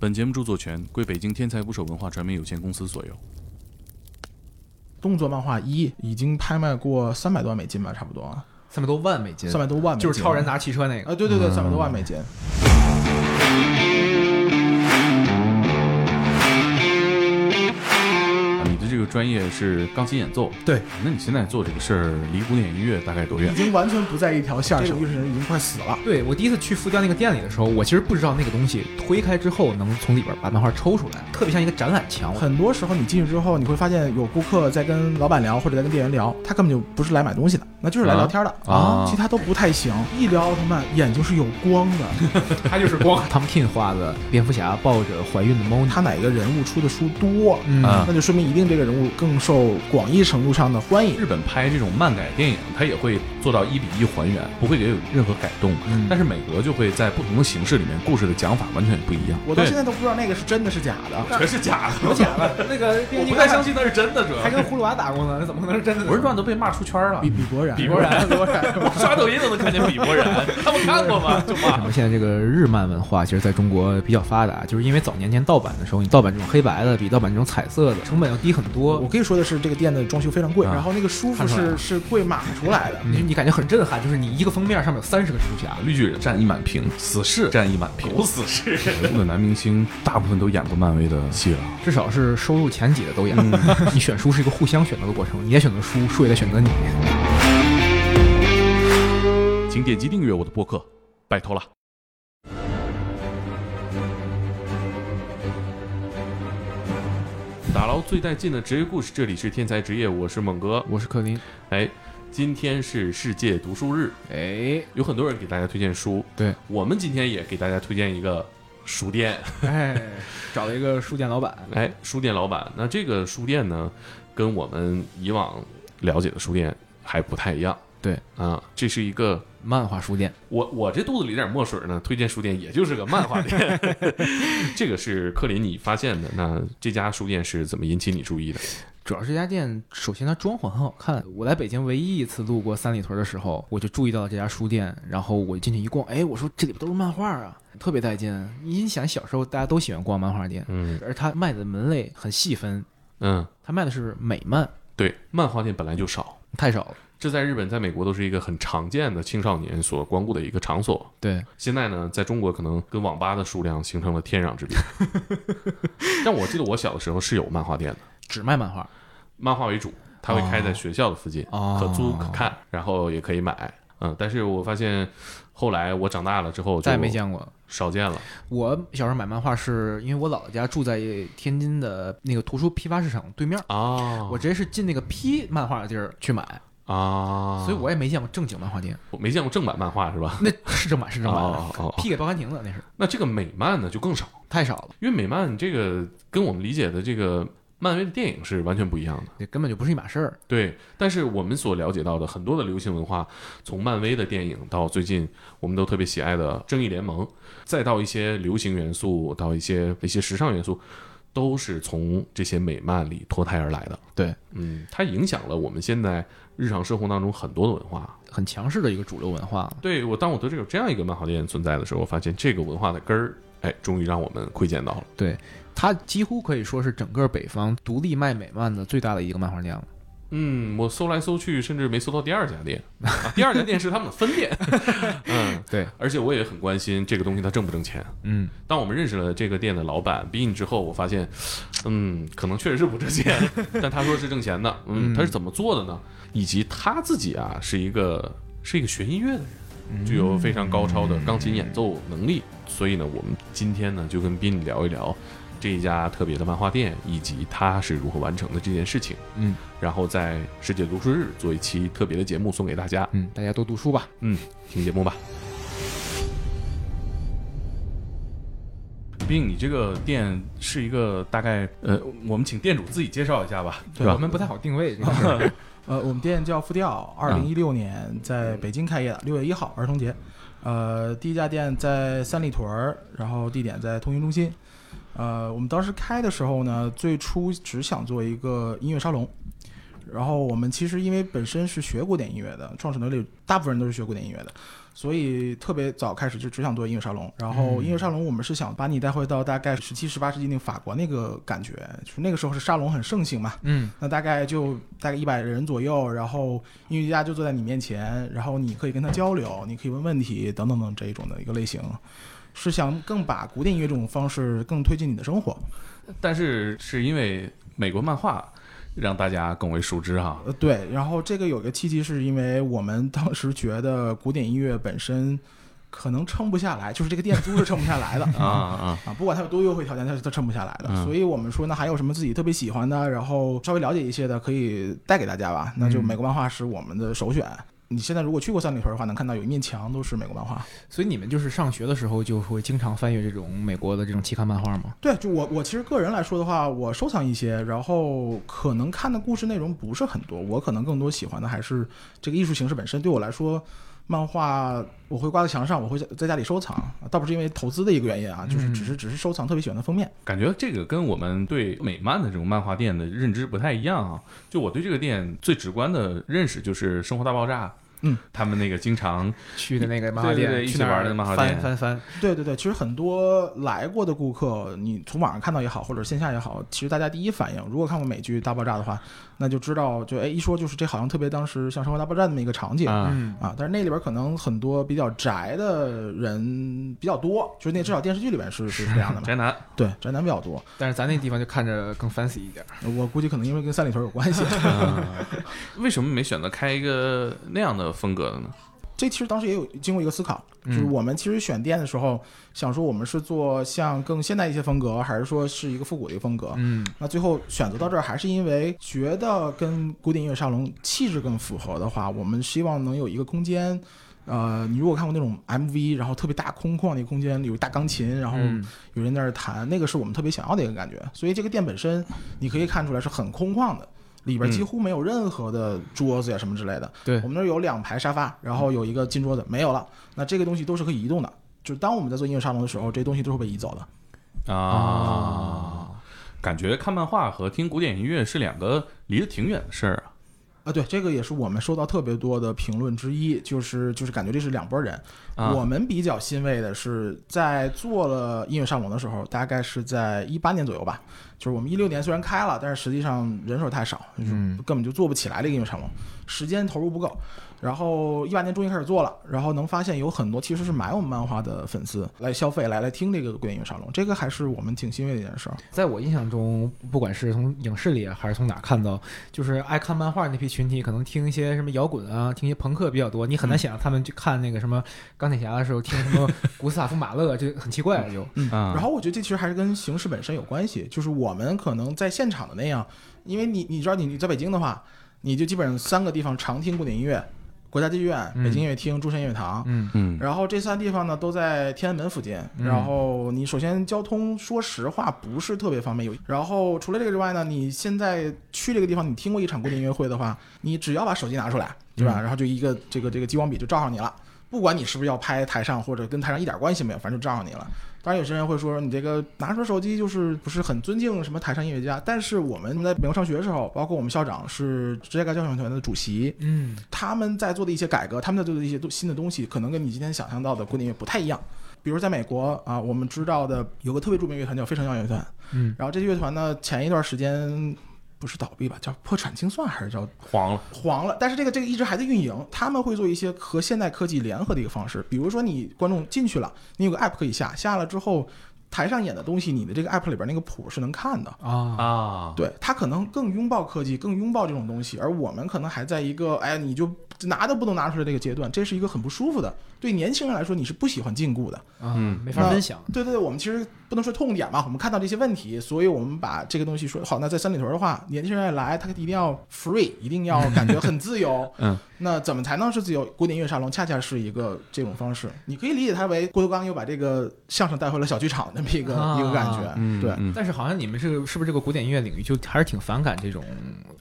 本节目著作权归北京天才捕手文化传媒有限公司所有。动作漫画一已经拍卖过三百多万美金吧，差不多三百多万美金，三百多万美金，就是超人拿汽车那个。啊，对对对，三百多万美金。专业是钢琴演奏，对，那你现在做这个事儿离古典音乐大概多远已？经完全不在一条线上，这个乐人已经快死了。对我第一次去复调那个店里的时候，我其实不知道那个东西推开之后能从里边把漫画抽出来，特别像一个展览墙。很多时候你进去之后，你会发现有顾客在跟老板聊，或者在跟店员聊，他根本就不是来买东西的，那就是来聊天的啊其他都不太行。一聊奥特曼，眼睛是有光的。他就是光 Tom King 画的蝙蝠侠抱着怀孕的猫，他哪个人物出的书多，嗯啊那就说明一定这个人物更受广义程度上的欢迎。日本拍这种漫改电影，他也会做到一比一还原，不会给有任何改动。嗯但是美国就会在不同的形式里面，故事的讲法完全不一样。我到现在都不知道那个是真的是假的。全是假的，有假的，那个我不太相信那是真的，主要还跟葫芦娃打过呢，那怎么可能是真的呢？我是传都被骂出圈了比。比伯然，比伯然，比伯然。我刷抖音都能看见比伯然，他们看过吗？就什么现在这个日漫文化其实在中国比较发达？就是因为早年间盗版的时候，你盗版这种黑白的比盗版这种彩色的成本要低很多我。可以说的是，这个店的装修非常贵，啊然后那个书是是贵码出来的。你你感觉很震撼，就是你一个封面上面有三十个蜘蛛侠，绿巨人占一满屏，死侍占一满屏，不死侍。人物的男明星大部分都演过漫威的戏了。至少是收入前几的都演。你选书是一个互相选择的过程，你也选择书，书也在选择你。请点击订阅我的播客，拜托了。打捞最带劲的职业故事，这里是天才职业，我是猛哥。我是克林，哎，今天是世界读书日，哎有很多人给大家推荐书，对，我们今天也给大家推荐一个书店。哎，找了一个书店老板，哎，书店老板，那这个书店呢，跟我们以往了解的书店还不太一样。对啊，这是一个漫画书店，我我这肚子里点墨水呢，推荐书店也就是个漫画店。这个是克林你发现的，那这家书店是怎么引起你注意的？主要是这家店，首先它装潢很好看。我来北京唯一一次路过三里屯的时候，我就注意到了这家书店，然后我进去一逛，哎，我说这里边都是漫画啊，特别带劲。你想小时候大家都喜欢逛漫画店，嗯而它卖的门类很细分，嗯，它卖的是美漫，对，漫画店本来就少，太少了。这在日本、在美国都是一个很常见的青少年所光顾的一个场所。对，现在呢，在中国可能跟网吧的数量形成了天壤之别。但我记得我小的时候是有漫画店的，只卖漫画。漫画为主，它会开在学校的附近，哦可租可看，然后也可以买。嗯，但是我发现后来我长大了之后，再也没见过。少见了。我小时候买漫画是因为我姥姥家住在天津的那个图书批发市场对面，啊，我直接是进那个批漫画的地儿去买，啊，所以我也没见过正经漫画店。我没见过正版漫画是吧？那是正版，是正版的，哦哦哦批给报刊亭的那是那这个美漫呢就更少，太少了，因为美漫这个跟我们理解的这个漫威的电影是完全不一样的。这根本就不是一码事儿。对，但是我们所了解到的很多的流行文化，从漫威的电影到最近我们都特别喜爱的正义联盟，再到一些流行元素，到一些一些时尚元素，都是从这些美漫里脱胎而来的。对，嗯，它影响了我们现在日常生活当中很多的文化。很强势的一个主流文化。对我，当我得知有这样一个漫画店存在的时候，我发现这个文化的根儿，哎，终于让我们窥见到了。对，它几乎可以说是整个北方独立卖美漫的最大的一个漫画店了。嗯，我搜来搜去，甚至没搜到第二家店，啊、第二家店是他们的分店。嗯，对，而且我也很关心这个东西它挣不挣钱。嗯，当我们认识了这个店的老板 Bin 之后，我发现，嗯，可能确实是不挣钱，但他说是挣钱的。嗯，嗯他是怎么做的呢？以及他自己啊，是一个是一个学音乐的人，具有非常高超的钢琴演奏能力。所以呢，我们今天呢就跟 Bin 聊一聊这一家特别的漫画店，以及他是如何完成的这件事情。嗯然后在世界读书日做一期特别的节目送给大家。嗯，大家多读书吧。嗯，听节目吧。并你这个店是一个大概呃，我们请店主自己介绍一下吧，对吧？我们不太好定位 这个事。呃，我们店叫复调，二零一六年在北京开业的，六月一号儿童节。呃，第一家店在三里屯儿，然后地点在通讯中心。呃，我们当时开的时候呢，最初只想做一个音乐沙龙，然后我们其实因为本身是学古典音乐的，创始团队里大部分人都是学古典音乐的，所以特别早开始就只想做音乐沙龙。然后音乐沙龙我们是想把你带回到大概十七、十八世纪那个法国那个感觉，就是那个时候是沙龙很盛行嘛，嗯那大概就大概一百人左右，然后音乐家就坐在你面前，然后你可以跟他交流，你可以问问题等等等这一种的一个类型，是想更把古典音乐这种方式更推进你的生活。但是是因为美国漫画让大家更为熟知哈。呃，对，然后这个有个契机，是因为我们当时觉得古典音乐本身可能撑不下来，就是这个店租是撑不下来的 啊啊，啊，不管它有多优惠条件，它是它撑不下来的。嗯所以我们说，那还有什么自己特别喜欢的，然后稍微了解一些的，可以带给大家吧。那就嗯美国漫画是我们的首选。你现在如果去过三里屯的话，能看到有一面墙都是美国漫画。所以你们就是上学的时候就会经常翻阅这种美国的这种期刊漫画吗？对，就我我其实个人来说的话，我收藏一些，然后可能看的故事内容不是很多，我可能更多喜欢的还是这个艺术形式本身。对我来说，漫画我会挂在墙上，我会在在家里收藏，倒不是因为投资的一个原因啊，就是嗯只是只是收藏特别喜欢的封面。感觉这个跟我们对美漫的这种漫画店的认知不太一样啊。就我对这个店最直观的认识就是《生活大爆炸》，嗯，他们那个经常去的那个漫画店，对对对玩的漫画店翻翻翻，对对对，其实很多来过的顾客，你从网上看到也好，或者线下也好，其实大家第一反应，如果看过美剧《大爆炸》的话，那就知道，就哎一说就是这好像特别当时像《生活大爆炸》那么一个场景。啊，嗯啊，但是那里边可能很多比较宅的人比较多，就是那至少电视剧里边是是是这样的嘛。宅男，对，宅男比较多。但是咱那地方就看着更 fancy 一点。我估计可能因为跟三里屯有关系。啊为什么没选择开一个那样的风格的呢？这其实当时也有经过一个思考，就是嗯我们其实选店的时候，想说我们是做像更现代一些风格，还是说是一个复古的一个风格？嗯那最后选择到这儿，还是因为觉得跟古典音乐沙龙气质更符合的话，我们希望能有一个空间。呃，你如果看过那种 MV，然后特别大空旷的一个空间，有大钢琴，然后嗯有人在那儿弹，那个是我们特别想要的一个感觉。所以这个店本身，你可以看出来是很空旷的，里边几乎没有任何的桌子呀什么之类的。对我们那儿有两排沙发，然后有一个金桌子，没有了。那这个东西都是可以移动的。就是当我们在做音乐沙龙的时候，这些东西都是被移走的。啊，感觉看漫画和听古典音乐是两个离得挺远的事儿啊。啊，对，这个也是我们收到特别多的评论之一，就是就是感觉这是两拨人。啊我们比较欣慰的是，在做了音乐沙龙的时候，大概是在一八年左右吧。就是我们一六年虽然开了，但是实际上人手太少，就是嗯根本就做不起来这个音乐沙龙，时间投入不够。然后一八年终于开始做了，然后能发现有很多其实是买我们漫画的粉丝来消费，来来听这个古典音乐沙龙，这个还是我们挺欣慰的一件事儿。在我印象中，不管是从影视里还是从哪看到，就是爱看漫画那批群体，可能听一些什么摇滚啊，听一些朋克比较多。你很难想象他们去看那个什么钢铁侠的时候听什么 古斯塔夫马勒，就很奇怪就。嗯，啊然后我觉得这其实还是跟形式本身有关系，就是我们可能在现场的那样，因为你你知道你你在北京的话，你就基本上三个地方常听古典音乐，国家剧院、嗯北京音乐厅、中山音乐堂。嗯嗯然后这三地方呢都在天安门附近，嗯然后你首先交通说实话不是特别方便，有然后除了这个之外呢，你现在去这个地方，你听过一场古典音乐会的话，你只要把手机拿出来，对吧？嗯然后就一个这个这个激光笔就照上你了，不管你是不是要拍台上或者跟台上一点关系没有，反正就照上你了。当然，有些人会说你这个拿出手机就是不是很尊敬什么台上音乐家，但是我们在美国上学的时候，包括我们校长是芝加哥交响乐团的主席，嗯他们在做的一些改革，他们在做的一些新的东西，可能跟你今天想象到的古典乐不太一样。比如在美国啊，我们知道的有个特别著名乐团叫非诚邀乐团，嗯然后这些乐团呢前一段时间不是倒闭吧，叫破产清算还是叫黄了，黄了，但是这个这个一直还在运营，他们会做一些和现代科技联合的一个方式，比如说你观众进去了，你有个 app 可以下，下了之后台上演的东西，你的这个 app 里边那个谱是能看的。啊啊，对他可能更拥抱科技，更拥抱这种东西，而我们可能还在一个哎，你就拿都不能拿出来这个阶段，这是一个很不舒服的。对年轻人来说，你是不喜欢禁锢的。啊嗯，没法分享。对对对，我们其实不能说痛点嘛，我们看到这些问题，所以我们把这个东西说好。那在三里屯的话，年轻人一来，他一定要 free，一定要感觉很自由。嗯，那怎么才能是自由？古典音乐沙龙恰恰是一个这种方式，你可以理解它为郭德纲又把这个相声带回了小剧场那么一个、啊一个感觉。嗯，对，嗯但是好像你们这个是不是这个古典音乐领域就还是挺反感这种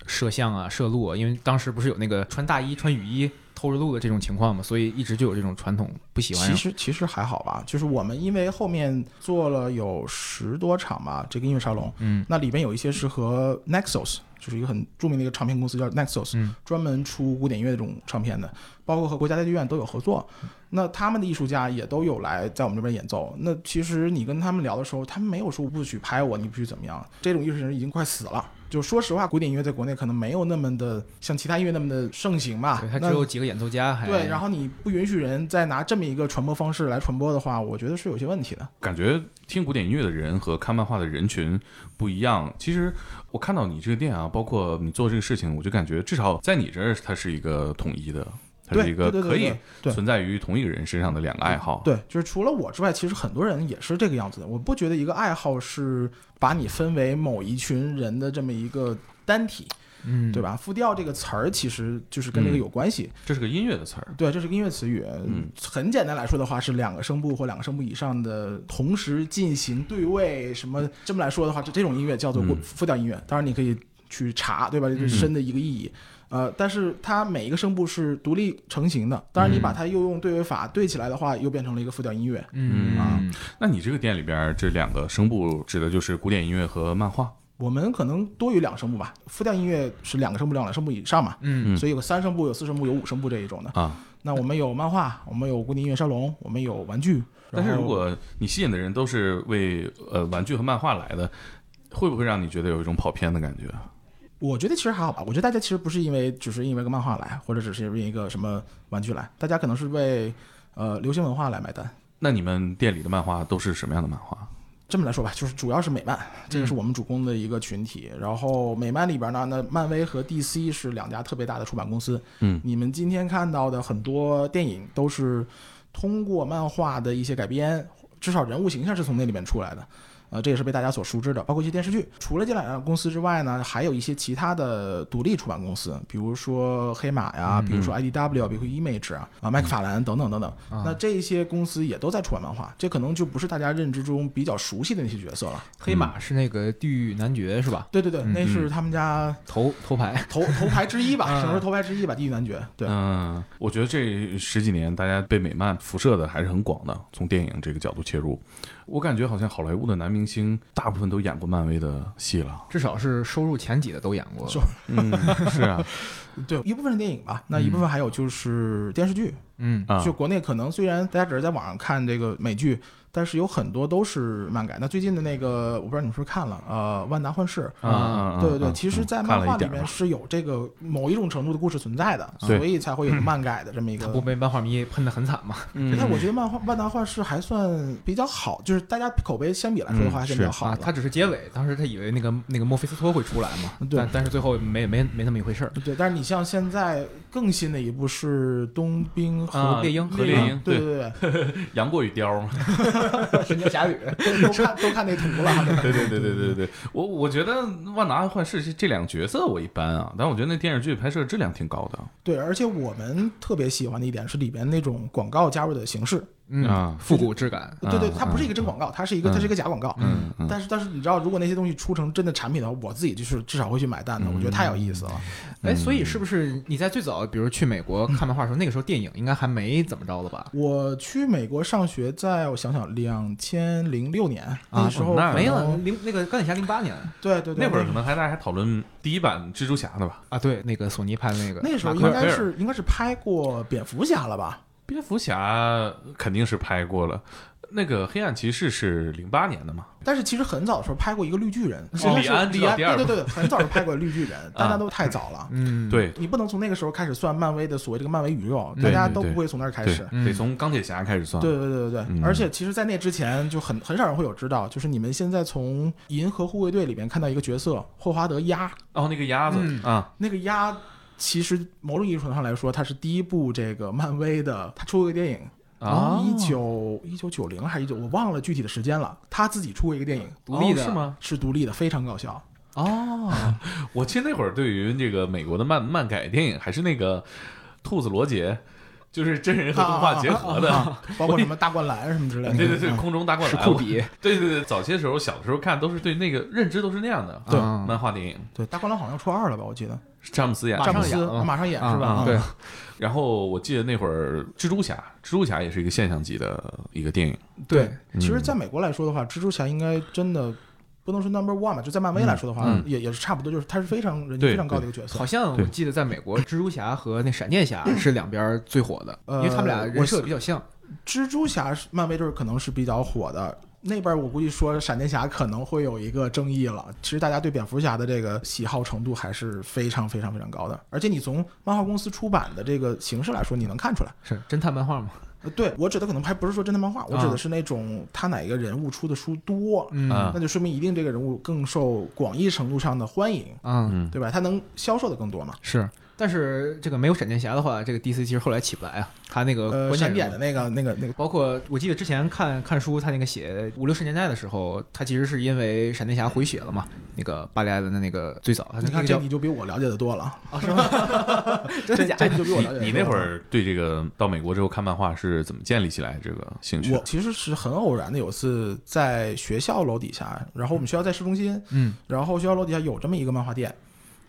摄像啊、摄录啊？因为当时不是有那个穿大衣、穿雨衣偷着录的这种情况嘛，所以一直就有这种传统不喜欢其。实其实还好吧，就是我们因为后面做了有十多场吧，这个音乐沙龙，嗯那里边有一些是和 Nexus，就是一个很著名的一个唱片公司叫 Nexus，、嗯专门出古典音乐这种唱片的，包括和国家大剧院都有合作。那他们的艺术家也都有来在我们这边演奏。那其实你跟他们聊的时候，他们没有说不许拍我，你不许怎么样。这种艺术人已经快死了。就说实话，古典音乐在国内可能没有那么的像其他音乐那么的盛行吧对，。它只有几个演奏家还，对，然后你不允许人再拿这么一个传播方式来传播的话，我觉得是有些问题的。感觉听古典音乐的人和看漫画的人群不一样。其实我看到你这个店啊，包括你做这个事情，我就感觉至少在你这儿，它是一个统一的，它对是一个可以存在于同一个人身上的两个爱好。对，就是除了我之外，其实很多人也是这个样子的。我不觉得一个爱好是把你分为某一群人的这么一个单体，嗯，对吧？复调这个词儿其实就是跟这个有关系。这是个音乐的词儿。对，这是个音乐词语。嗯，很简单来说的话，是两个声部或两个声部以上的同时进行对位，什么这么来说的话，这这种音乐叫做嗯复调音乐。当然，你可以去查，对吧？这是深的一个意义。呃，但是它每一个声部是独立成型的。当然，你把它又用对位法对起来的话，又变成了一个复调音乐。嗯啊那你这个店里边这两个声部指的就是古典音乐和漫画。我们可能多于两声部吧，复调音乐是两个声部，两个声部以上嘛，嗯所以有三声部、有四声部、有五声部这一种的。啊，那我们有漫画，我们有古典音乐沙龙，我们有玩具。但是如果你吸引的人都是为呃玩具和漫画来的，会不会让你觉得有一种跑偏的感觉？我觉得其实还好吧，我觉得大家其实不是因为只是因为个漫画来，或者只是因为一个什么玩具来，大家可能是为呃流行文化来买单。那你们店里的漫画都是什么样的漫画？这么来说吧，就是主要是美漫，这个是我们主攻的一个群体。然后美漫里边呢，那漫威和 DC 是两家特别大的出版公司。嗯，你们今天看到的很多电影都是通过漫画的一些改编，至少人物形象是从那里面出来的。呃，这也是被大家所熟知的，包括一些电视剧。除了这两家公司之外呢，还有一些其他的独立出版公司，比如说黑马呀，比如说 IDW，比如说 Image 啊，啊麦克法兰等等等等。那这一些公司也都在出版漫画，这可能就不是大家认知中比较熟悉的那些角色了。黑马是那个地狱男爵是吧？对对对，嗯那是他们家头头牌，头 头牌之一吧，嗯只能说头牌之一吧，地狱男爵。对，嗯，我觉得这十几年大家被美漫辐射的还是很广的，从电影这个角度切入，我感觉好像好莱坞的男明星大部分都演过漫威的戏了。至少是收入前几的都演过。收 嗯，是啊，对，一部分是电影吧，那一部分还有就是电视剧。嗯啊就国内可能虽然大家只是在网上看这个美剧，但是有很多都是漫改。那最近的那个，我不知道你们是不是看了，呃，《万达幻视》。啊啊，对对对，啊其实，在漫画里面是有这个某一种程度的故事存在的，对所以才会有漫改的这么一个不被漫画迷喷的很惨嘛？嗯 但我觉得漫画《万达幻视》还算比较好，就是大家口碑相比来说的话，嗯还是比较好的。，啊他只是结尾，当时他以为那个那个墨菲斯托会出来嘛，对但但是最后没没没那么一回事儿。对，但是你像现在更新的一部是《冬兵和啊猎鹰和猎鹰对对对 杨过与雕嘛。神雕侠侣，对，都看都看那图了。对对对对对对，我我觉得万达幻视这这两个角色我一般啊，但我觉得那电视剧拍摄质量挺高的。对，而且我们特别喜欢的一点是里边那种广告加入的形式。嗯啊，复古质感，对对，嗯它不是一个真广告，它是一个它是一个假广告。嗯嗯但是但是你知道，如果那些东西出成真的产品的话，我自己就是至少会去买单的。我觉得太有意思了。哎，所以是不是你在最早，比如去美国看漫画的时候，那个时候电影应该还没怎么着了吧？我去美国上学，在我想想，两千零六年那时候没了，零那个钢铁侠零八年对对对，那会儿可能还大家还讨论第一版蜘蛛侠呢吧？啊，对，那个索尼拍的那个，那时候应该是应该是拍过蝙蝠侠了吧？蝙蝠侠肯定是拍过了，那个黑暗骑士是零八年的嘛？但是其实很早的时候拍过一个绿巨人，是李安知李安，道第二对对对，很早就拍过绿巨人，大家都太早了。嗯，对你不能从那个时候开始算漫威的所谓这个漫威宇宙，大家都不会从那儿开始。，嗯得从钢铁侠开始算。对对对对对，嗯而且其实，在那之前就很很少人会有知道，就是你们现在从《银河护卫队》里面看到一个角色霍华德鸭，哦，那个鸭子嗯啊，那个鸭其实某种意义上来说，它是第一部这个漫威的，他出过一个电影，啊一九一九九零还是一九，我忘了具体的时间了。他自己出过一个电影，独立的哦是？吗？是独立的，非常搞笑。哦，我记得那会儿对于这个美国的漫漫改电影，还是那个兔子罗杰就是真人和动画结合的。包括什么大灌篮什么之类的。对对对，嗯空中大灌篮，是酷比，对对对，早些时候小的时候看都是对那个认知都是那样的。对啊漫画电影，对，大灌篮好像出二了吧？我记得是詹姆斯演的詹姆斯马上演啊是吧？对，然后我记得那会儿蜘蛛侠，蜘蛛侠也是一个现象级的一个电影。对。嗯其实，在美国来说的话，蜘蛛侠应该真的不能说 number one 吧，就在漫威来说的话，嗯嗯也也是差不多，就是他是非常人气非常高的一个角色好。像我记得在美国，蜘蛛侠和那闪电侠是两边最火的，因呃为他们俩人设比较像。蜘蛛侠是漫威就是可能是比较火的。那边我估计说闪电侠可能会有一个争议了。其实大家对蝙蝠侠的这个喜好程度还是非常非常非常高的，而且你从漫画公司出版的这个形式来说，你能看出来。是侦探漫画嘛？呃，对我指的可能还不是说侦探漫画，我指的是那种他哪个人物出的书多，嗯啊那就说明一定这个人物更受广义程度上的欢迎，嗯，嗯，对吧？他能销售的更多嘛？是。但是这个没有闪电侠的话，这个 DC 其实后来起不来啊。他那个呃，关键点的那个、那个、那个，包括我记得之前看看书，他那个写五六十年代的时候，他其实是因为闪电侠回血了嘛。那个巴里艾伦的那个最早，你看这个你就比我了解的多了，啊是吗？真的假的？这你就比我了解得多了。你那会儿对这个到美国之后看漫画是怎么建立起来这个兴趣？我其实是很偶然的，有一次在学校楼底下，然后我们学校在市中心，嗯然后学校楼底下有这么一个漫画店，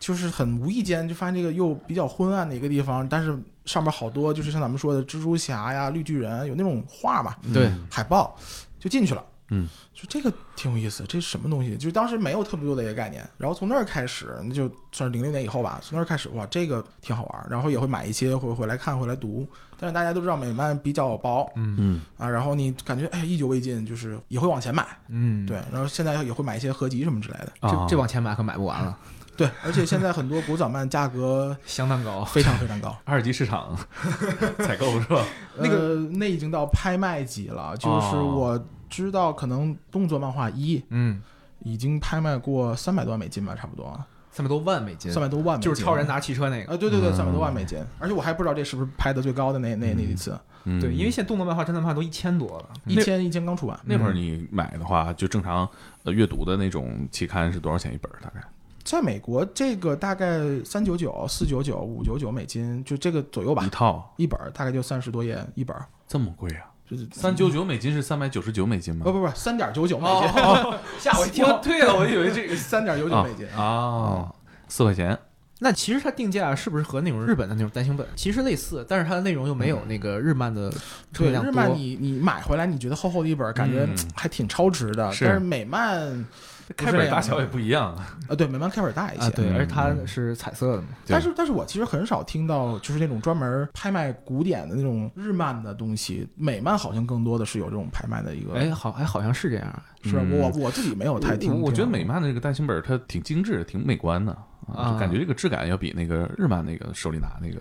就是很无意间就发现这个又比较昏暗的一个地方，但是上面好多就是像咱们说的蜘蛛侠呀、绿巨人，有那种画嘛，对海报，就进去了。嗯，就这个挺有意思，这是什么东西？就是当时没有特别多的一个概念，然后从那儿开始，那就算是零六年以后吧，从那儿开始，哇，这个挺好玩，然后也会买一些，会回来看，回来读。但是大家都知道美漫比较薄嗯嗯啊，然后你感觉哎意犹未尽，就是也会往前买，嗯，对，然后现在也会买一些合集什么之类的，啊这这往前买可买不完了，对，而且现在很多古早漫价格 相当高。非常非常高，二级市场 采购是吧？那个那已经到拍卖级了，就是哦我知道可能动作漫画一嗯，已经拍卖过三百多万美金吧，差不多三百多万美金，三百多万美金，就是超人拿汽车那个。啊，对对对，嗯三百多万美金，而且我还不知道这是不是拍的最高的那那那一次，嗯，对，因为现在动作漫画、侦探漫画都一千多了。一千一千刚出版，那会儿你买的话，就正常呃阅读的那种期刊是多少钱一本儿？大概在美国这个大概三九九、四九九、五九九美金，就这个左右吧一，套一本儿大概就三十多页一本儿，这么贵啊？就是三九九美金是三百九十九美金吗？不不不，三点九九美金，哦，吓我一跳。对了，我以为这个 三点九九美金啊啊，四块钱。那其实它定价是不是和那种日本的那种单行本其实类似，但是它的内容又没有那个日漫的充对，日漫。你你买回来你觉得厚厚的一本，感觉嗯还挺超值的，是但是美漫开本大小也不一样，啊，对，美漫开本大一些，啊，对，嗯而且它是彩色的嘛。但是，但是我其实很少听到，就是那种专门拍卖古典的那种日漫的东西，美漫好像更多的是有这种拍卖的一个。哎，好，哎，好像是这样。是我我自己没有太听。我我觉得美漫的这个单行本它挺精致，挺美观的啊就感觉这个质感要比那个日漫那个手里拿那个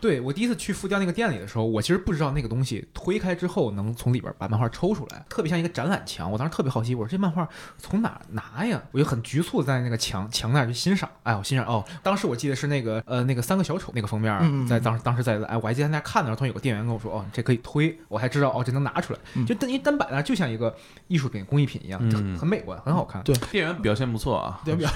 对我第一次去复雕那个店里的时候，我其实不知道那个东西推开之后能从里边把漫画抽出来，特别像一个展览墙。我当时特别好奇，我说这漫画从哪拿呀？我就很局促在那个墙 墙那儿去欣赏。哎，我欣赏哦，当时我记得是那个呃那个三个小丑那个封面，嗯嗯嗯在当时当时在哎我还记得在那看的，时候突然有个店员跟我说哦这可以推，我还知道哦这能拿出来，嗯 就单一单摆那就像一个艺术品工艺品一样，就很美观，很好看。对店员表现不错啊，对，比 较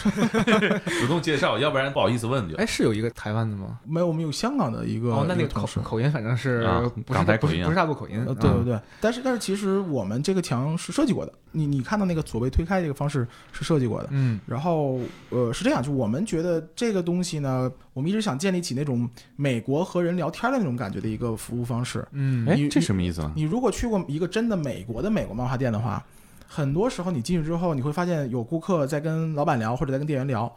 主动介绍，要不然不好意思问就。哎，是有一个台湾的吗？没有，我们有香港的一个哦，那那个。口口音反正是啊不是不是港台口音啊不是大陆口音呃，，对嗯对对，但是但是其实我们这个墙是设计过的，你你看到那个所谓推开这个方式是设计过的，嗯然后呃是这样，就我们觉得这个东西呢，我们一直想建立起那种美国和人聊天的那种感觉的一个服务方式。嗯哎，这什么意思呢？你如果去过一个真的美国的美国漫画店的话，很多时候你进去之后，你会发现有顾客在跟老板聊或者在跟店员聊，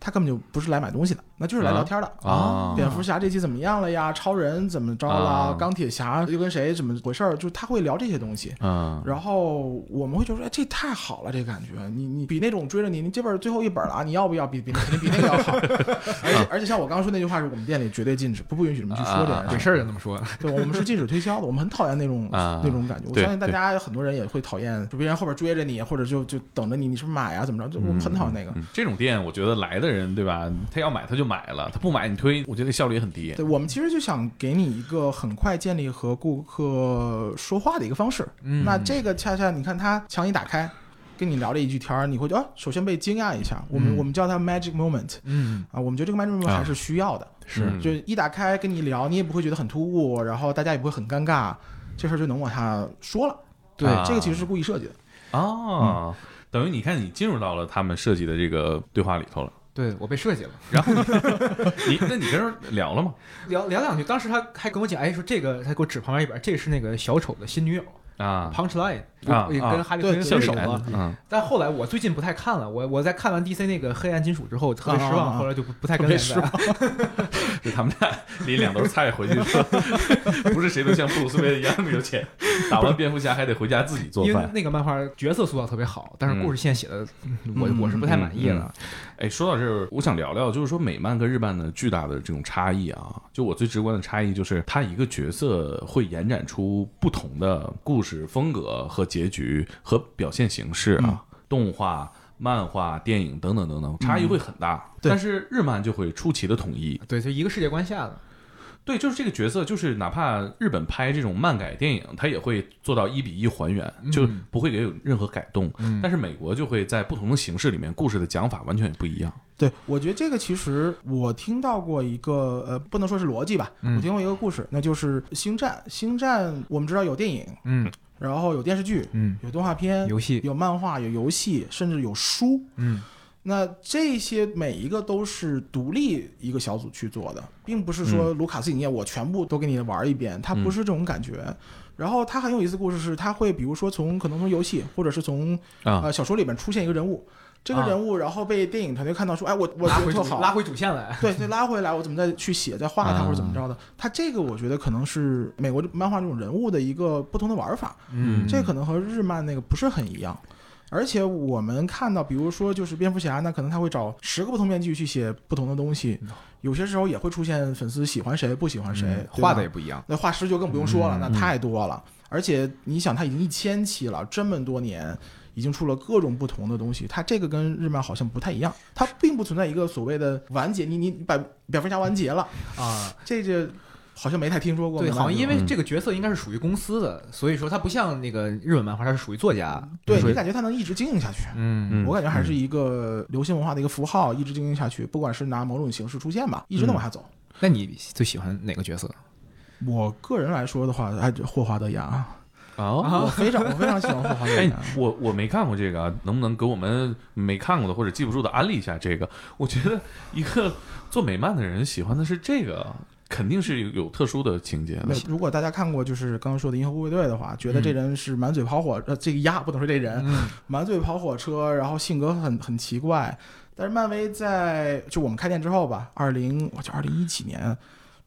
他根本就不是来买东西的，那就是来聊天的。啊，蝙蝠侠这期怎么样了呀？超人怎么着啦啊？钢铁侠又跟谁怎么回事儿？就是他会聊这些东西。嗯，然后我们会觉得，哎，这太好了，这感觉，你你比那种追着你，你这本最后一本了啊，你要不要？比比肯定比那个要好。而且 而且像我刚刚说那句话，是我们店里绝对禁止，不不允许你们去说这啊件事。没事儿就那么说。对，我们是禁止推销的，我们很讨厌那种、啊那种感觉。我相信大家很多人也会讨厌，就别人后边追着你，或者就就等着你，你是不是买啊？怎么着？就我们很讨厌那个。嗯这种店，我觉得来的人对吧？他要买他就买了，他不买你推，我觉得效率也很低。对，我们其实就想给你一个很快建立和顾客说话的一个方式。嗯那这个恰恰你看，他墙一打开，跟你聊了一句天儿，你会觉得啊，首先被惊讶一下。我们、嗯我们叫它 magic moment 嗯，啊，我们觉得这个 magic moment 啊还是需要的。是嗯就一打开跟你聊，你也不会觉得很突兀，然后大家也不会很尴尬，这事儿就能往下说了。对啊这个其实是故意设计的。啊，等于你看你进入到了他们设计的这个对话里头了，对我被设计了。然后你你那你跟人聊了吗？聊聊两句，当时他还跟我讲，哎，说这个，他给我指旁边一本，这个是那个小丑的新女友啊，Punchline，啊跟哈利·对奎恩分手脸了。嗯，但后来我最近不太看了，我我在看完 DC 那个黑暗金属之后特别失望，后来就不不太跟特别连载了。就他们俩拎两兜菜回去说，不是谁都像布鲁斯威恩一样那么有钱，打完蝙蝠侠还得回家自己做饭因为饭。那个漫画角色塑造特别好，但是故事线写的，嗯我嗯我是不太满意了。哎，说到这儿，我想聊聊，就是说美漫跟日漫的巨大的这种差异啊。就我最直观的差异就是，它一个角色会延展出不同的故事风格和结局和表现形式啊，动画、漫画、电影等等等等，差异会很大。对但是日漫就会出奇的统一。对，就一个世界观下的。对，就是这个角色，就是哪怕日本拍这种漫改电影，它也会做到一比一还原，就不会给有任何改动。嗯但是美国就会在不同的形式里面，故事的讲法完全也不一样。对，我觉得这个其实我听到过一个呃，不能说是逻辑吧，嗯我听过一个故事，那就是《星战》。《星战》我们知道有电影，嗯然后有电视剧，嗯，有动画片，游戏，有漫画，有游戏，甚至有书。嗯。那这些每一个都是独立一个小组去做的，并不是说卢卡斯影业我全部都给你玩一遍，它不是这种感觉。然后它很有意思的故事是，它会比如说从可能从游戏或者是从啊。呃小说里面出现一个人物，这个啊人物然后被电影团队看到说，哎，我我特好，主拉回主线来。对，对拉回来，我怎么再去写、再画它啊或者怎么着的？他这个我觉得可能是美国漫画这种人物的一个不同的玩法，嗯这可能和日漫那个不是很一样。而且我们看到，比如说就是蝙蝠侠，那可能他会找十个不同面具去写不同的东西，有些时候也会出现粉丝喜欢谁不喜欢谁，画的也不一样。那画师就更不用说了，嗯那太多了。而且你想，他已经一千期了，这么多年，已经出了各种不同的东西。它这个跟日漫好像不太一样，它并不存在一个所谓的完结。你你把蝙蝠侠完结了，啊，这这好像没太听说过。对，好像因为嗯这个角色应该是属于公司的，所以说它不像那个日本漫画，它是属于作家。对你感觉它能一直经营下去。嗯嗯我感觉还是一个流行文化的一个符号，一直经营下去，不管是拿某种形式出现吧，一直能往下走。那你最喜欢哪个角色？我个人来说的话，还是霍华德雅，哦，我非常我非常喜欢霍华德哎雅。，我我没看过这个啊，能不能给我们没看过的或者记不住的安利一下这个？我觉得一个做美漫的人喜欢的是这个，肯定是有有特殊的情节的如果大家看过就是刚刚说的《银河护卫队》的话，觉得这人是满嘴跑火，呃，这个鸭不能说这人嗯 满嘴跑火车，然后性格很很奇怪。但是漫威在就我们开店之后吧，二零我就二零一几年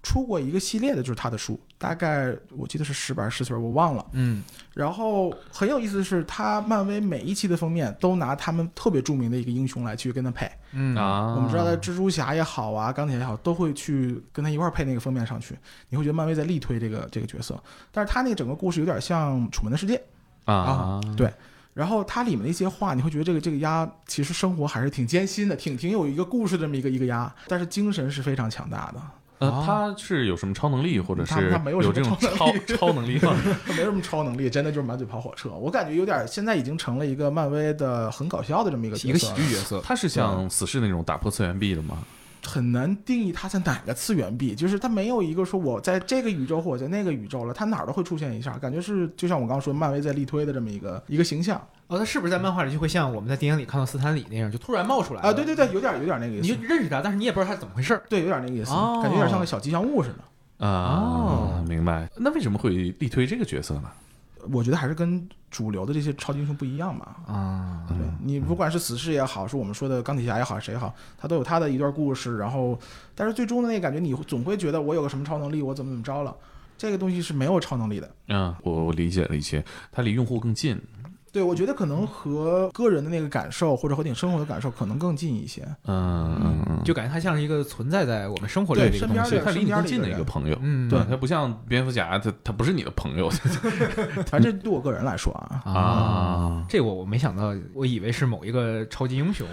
出过一个系列的，就是他的书，大概我记得是十本十岁，我忘了。嗯然后很有意思的是，他漫威每一期的封面都拿他们特别著名的一个英雄来去跟他配。嗯啊，我们知道的蜘蛛侠也好啊，钢铁也好，都会去跟他一块儿配那个封面上去。你会觉得漫威在力推这个这个角色，但是他那个整个故事有点像《楚门的世界》，啊，对然后它里面的一些话，你会觉得这个这个鸭其实生活还是挺艰辛的，挺挺有一个故事这么一个一个鸭，但是精神是非常强大的。他是有什么超能力，或者是他他没有什么这种超超能力超能力吗？他没什么超能力，真的就是满嘴跑火车。我感觉有点现在已经成了一个漫威的很搞笑的这么一个一个喜剧角色。他是像死侍那种打破次元壁的吗？很难定义他在哪个次元壁，就是他没有一个说我在这个宇宙或者在那个宇宙了，他哪儿都会出现一下，感觉是就像我刚刚说漫威在力推的这么一个一个形象哦，他是不是在漫画里就会像我们在电影里看到斯坦李那样，就突然冒出来啊，对对对，有点有点那个意思你就，认识他，但是你也不知道他是怎么回事儿。对，有点那个意思，哦感觉有点像个小吉祥物似的。啊，哦明白。那为什么会力推这个角色呢？我觉得还是跟主流的这些超级英雄不一样嘛。啊，对你不管是死侍也好，是我们说的钢铁侠也好，谁也好，他都有他的一段故事。然后，但是最终的那个感觉，你总会觉得我有个什么超能力，我怎么怎么着了。这个东西是没有超能力的。嗯，我我理解了一些，它离用户更近。对，我觉得可能和个人的那个感受，或者和你生活的感受，可能更近一些。嗯嗯嗯，就感觉他像是一个存在在我们生活里的一个东西身边的。他离你更近的一个人一个朋友。嗯，对，他不像蝙蝠侠，他他不是你的朋友 反正这对我个人来说啊，啊。这我我没想到，我以为是某一个超级英雄。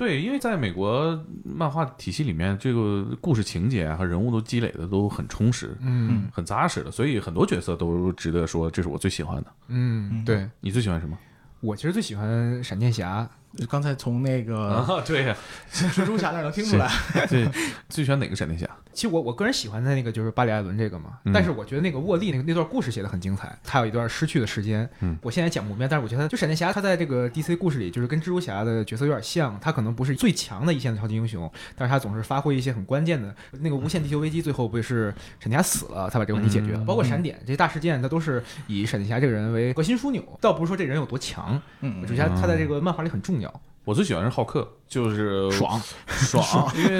对，因为在美国漫画体系里面，这个故事情节啊和人物都积累的都很充实、嗯很扎实的，所以很多角色都值得说这是我最喜欢的。嗯，对，你最喜欢什么？我其实最喜欢闪电侠，刚才从那个啊，对呀，蜘蛛侠那儿能听出来，对，最喜欢哪个闪电侠？其实我我个人喜欢的那个就是巴里艾伦这个嘛，嗯。但是我觉得那个沃利那个那段故事写的很精彩，他有一段失去的时间，嗯。我现在讲不明白，但是我觉得就闪电侠他在这个 DC 故事里就是跟蜘蛛侠的角色有点像，他可能不是最强的一线的超级英雄，但是他总是发挥一些很关键的那个无限地球危机最后不是闪电侠死了，他把这个问题解决了，嗯。包括闪点这些大事件，他都是以闪电侠这个人为核心枢纽，倒不是说这人有多强，嗯我觉得他他在这个漫画里很重要，我最喜欢是浩克，就是爽，爽，因为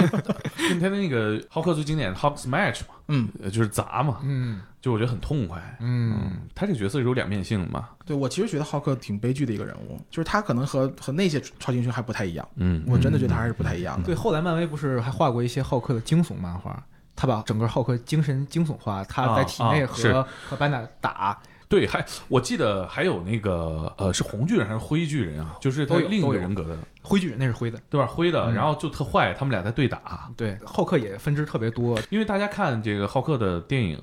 因为他那个浩克最经典的 Hulk Smash 嘛，嗯，呃就是砸嘛，嗯。就我觉得很痛快。嗯，他这个角色是有两面性嘛，对我其实觉得浩克挺悲剧的一个人物，就是他可能和和那些超级英雄还不太一样，嗯，我真的觉得还是不太一样的。对，后来漫威不是还画过一些浩克的惊悚漫画，他把整个浩克精神惊悚化，他在体内和、和班纳打，对，还我记得还有那个呃是红巨人还是灰巨人啊？就是他另一都有都有个人格的，灰巨人那是灰的，对吧？灰的，嗯然后就特坏，他们俩在对打。对，浩克也分支特别多，因为大家看这个浩克的电影，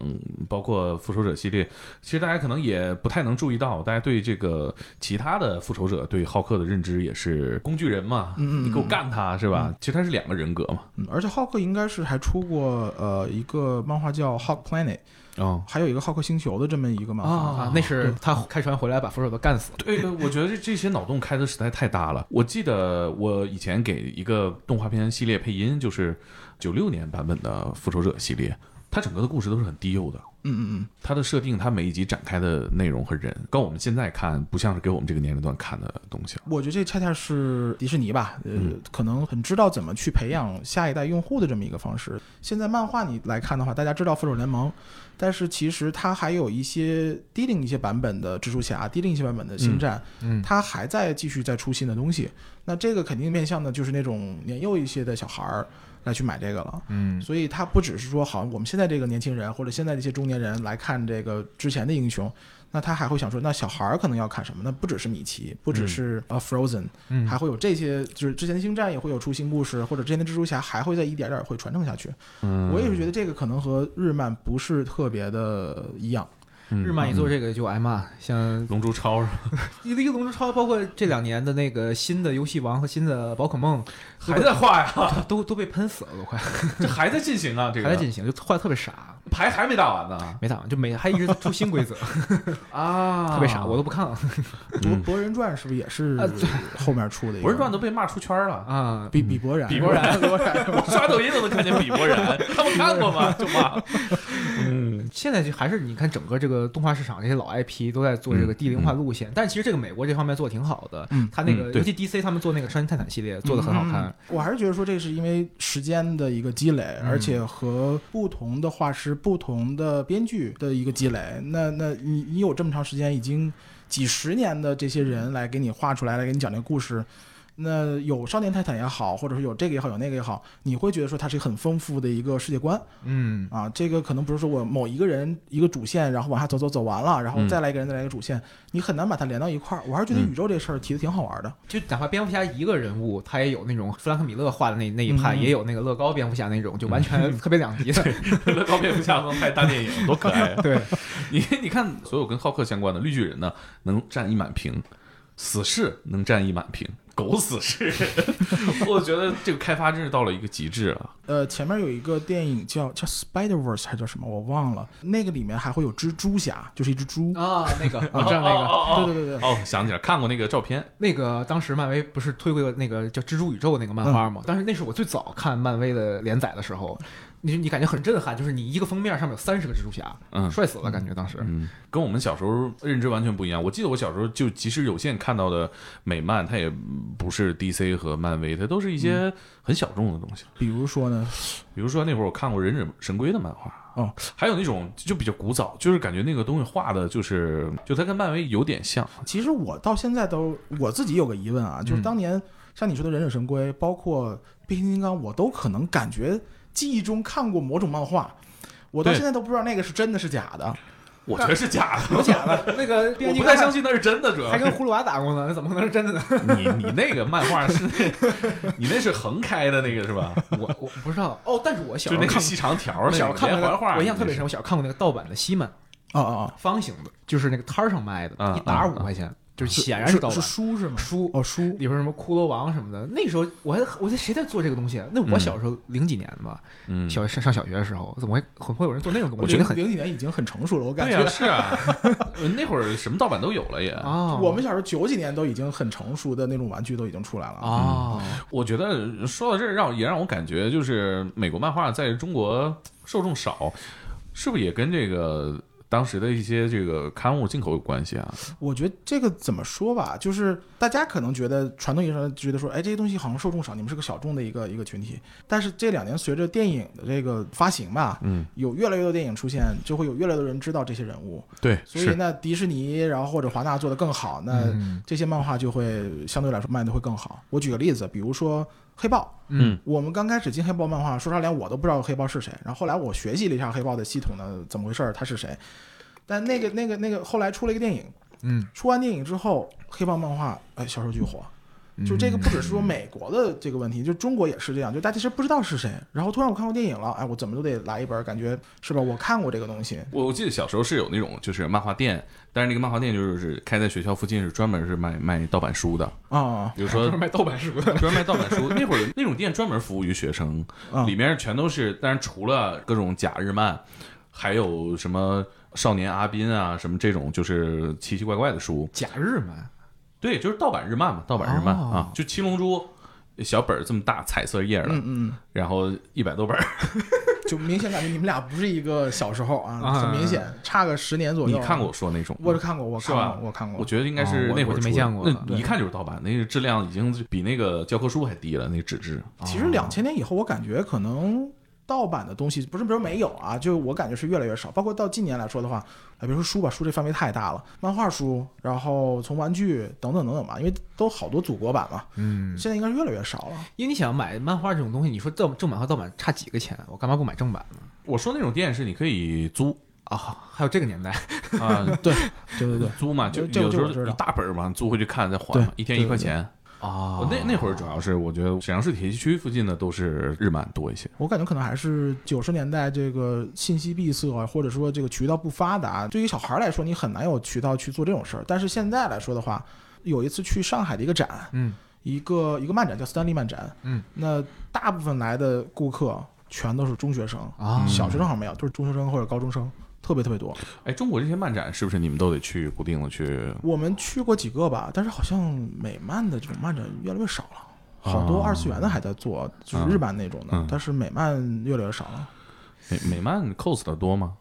包括复仇者系列，其实大家可能也不太能注意到，大家对这个其他的复仇者对浩克的认知也是工具人嘛，你给我干他是吧？其实他是两个人格嘛。嗯，而且浩克应该是还出过呃一个漫画叫《Hulk Planet》，哦，还有一个浩克星球的这么一个漫画。啊，那是他开船回来把复仇者都干死了，对，呃我觉得这这些脑洞开的实在太大了。我记得我以前给一个动画片系列配音，就是九六年版本的复仇者系列，它整个的故事都是很低幼的。嗯嗯嗯，它的设定，它每一集展开的内容和人，跟我们现在看不像是给我们这个年龄段看的东西。我觉得这恰恰是迪士尼吧，呃，嗯可能很知道怎么去培养下一代用户的这么一个方式。现在漫画你来看的话，大家知道复仇者联盟，但是其实它还有一些低龄一些版本的蜘蛛侠，低龄一些版本的星战，嗯，它还在继续在出新的东西。那这个肯定面向的就是那种年幼一些的小孩儿来去买这个了。嗯所以它不只是说，好，我们现在这个年轻人或者现在这些中年人来看这个之前的英雄，那他还会想说，那小孩儿可能要看什么？那不只是米奇，不只是呃 Frozen，、嗯还会有这些，就是之前的星战也会有出新故事，或者之前的蜘蛛侠还会在一点点会传承下去。嗯我也是觉得这个可能和日漫不是特别的一样。日漫一做这个就挨骂，像龙珠超是吧？一个一个龙珠超，包括这两年的那个新的游戏王和新的宝可梦，还在画呀，都都被喷死了，都快。这还在进行啊，这个还在进行，就画的特别傻，牌还没打完呢没打完，就每还一直在出新规则，啊特别傻，我都不看了 博博人传是不是也是啊后面出的一个？博人传都被骂出圈了。啊。比比博然，比博然比博然，我 刷抖音都能看见比博然，他们看过吗？就骂。嗯，现在就还是你看整个这个动画市场这些老 IP 都在做这个低龄化路线，但其实这个美国这方面做的挺好的，嗯他那个嗯尤其 DC 他们做那个超级泰坦系列做的很好看，我还是觉得说这是因为时间的一个积累，嗯而且和不同的画师、不同的编剧的一个积累。那那你你有这么长时间，已经几十年的这些人来给你画出来，来给你讲这个故事。那有少年泰坦也好，或者说有这个也好，有那个也好，你会觉得说它是一个很丰富的一个世界观嗯啊。这个可能不是说我某一个人一个主线，然后往下走走走完了，然后嗯再来一个人再来一个主线，你很难把它连到一块儿。我还是觉得嗯宇宙这事儿提的挺好玩的。就哪怕蝙蝠侠一个人物，他也有那种弗兰克米勒画的那那一派，嗯也有那个乐高蝙蝠侠那种，就完全特别两极的。乐高蝙蝠侠能拍大电影，多可爱啊！对，你你看，所有跟浩克相关的绿巨人呢，能占一满屏；死侍能占一满屏，狗死 是，我觉得这个开发真是到了一个极致啊。呃，前面有一个电影叫叫 Spider Verse 还是叫什么，我忘了。那个里面还会有蜘蛛侠，就是一只猪。啊，那个我知道那个。哦对对对对，哦，想起来看过那个照片，那个当时漫威不是推过那个叫《蜘蛛宇宙》那个漫画吗？但是那是我最早看漫威的连载的时候，你你感觉很震撼，就是你一个封面上面有三十个蜘蛛侠，嗯帅死了，感觉当时。嗯，跟我们小时候认知完全不一样。我记得我小时候就即使有限看到的美漫，它也不是 DC 和漫威，它都是一些很小众的东西。比如说呢，比如说那会儿我看过《忍者神龟》的漫画，哦，还有那种就比较古早，就是感觉那个东西画的就是，就它跟漫威有点像。其实我到现在都我自己有个疑问啊，就是嗯当年像你说的忍者神龟，包括变形金刚，我都可能感觉记忆中看过某种漫画，我到现在都不知道那个是真的是假的。我觉得是假的，有假的，那个变我不太相信那是真的，主要还跟葫芦娃打过呢，那怎么可能是真的呢？你你那个漫画是那，你那是横开的那个是吧？我我不知道哦，但是我小时候看过，就那个细长条我那个小时候看过那个，连环画，我印象特别深，我小时候看过那个盗版的西曼，哦哦方形的，就是那个摊儿上卖的，嗯一沓嗯五块钱。就是显然是盗版是书是吗？书哦，书里边什么骷髅王什么的。那时候我还我在谁在做这个东西啊？那我小时候零几年吧，嗯，小学上上小学的时候，怎么会会会有人做那种东西？我觉得很零几年已经很成熟了，我感觉是啊，呃那会儿什么盗版都有了也。啊，我们小时候九几年都已经很成熟的那种玩具都已经出来了。啊，我觉得说到这儿，让也让我感觉就是美国漫画在中国受众少，是不是也跟这个当时的一些这个刊物进口有关系啊？我觉得这个怎么说吧，就是大家可能觉得传统意义上觉得说，哎，这些东西好像受众少，你们是个小众的一个一个群体。但是这两年随着电影的这个发行吧，嗯，有越来越多电影出现，就会有越来越多人知道这些人物。对，所以那迪士尼，然后或者华纳做得更好，那嗯这些漫画就会相对来说卖的会更好。我举个例子，比如说黑豹，嗯我们刚开始进黑豹漫画，说实话连我都不知道黑豹是谁。然后后来我学习了一下黑豹的系统呢，怎么回事儿，他是谁。但那个那个那个后来出了一个电影，嗯，出完电影之后，黑帮漫画哎销售巨火。嗯就这个不只是说美国的这个问题，就中国也是这样，就大家其实不知道是谁。然后突然我看过电影了，哎，我怎么都得来一本，感觉是吧？我看过这个东西，我我记得小时候是有那种就是漫画店，但是那个漫画店就是开在学校附近，是专门是卖卖盗版书的，啊比如说 卖盗版书的，专门卖盗版书。那会儿那种店专门服务于学生，啊里面全都是，但是除了各种假日漫，还有什么少年阿宾啊，什么这种就是奇奇怪怪的书。假日漫，对，就是盗版日漫嘛，盗版日漫、哦啊，就七龙珠。小本儿这么大，彩色页的，嗯嗯，然后一百多本儿，就明显感觉你们俩不是一个小时候啊，啊很明显差个十年左右。你看过？我说那种？我是看过，我看过，我看过。我觉得应该哦是那会儿出的见过那一看就是盗版，那个质量已经比那个教科书还低了，那个纸质。其实两千年以后，我感觉可能盗版的东西不是不是没有啊，就我感觉是越来越少。包括到近年来说的话，啊，比如说书吧，书这范围太大了，漫画书，然后从玩具等等等等吧，因为都好多祖国版嘛，嗯，现在应该是越来越少了。因为你想买漫画这种东西，你说正正版和盗版差几个钱，我干嘛不买正版呢？我说那种店是你可以租啊，还有这个年代，啊，对 对对对，租嘛，就这个有时候这个我知道一大本儿嘛，租回去看再还嘛，一天一块钱。啊我那那会儿主要是我觉得沈阳市铁西区附近的都是日漫多一些。我感觉可能还是九十年代这个信息闭塞，或者说这个渠道不发达，对于小孩来说，你很难有渠道去做这种事儿。但是现在来说的话，有一次去上海的一个展，嗯一个一个漫展叫斯坦利漫展，嗯，那大部分来的顾客全都是中学生，啊，小学生好像没有，就是中学生或者高中生，特别特别多。哎，中国这些漫展是不是你们都得去固定的去？我们去过几个吧，但是好像美漫的这种漫展越来越少了。好多哦二次元的还在做，就是日漫那种的，嗯但是美漫越来越少了。美美漫 cos 的多吗？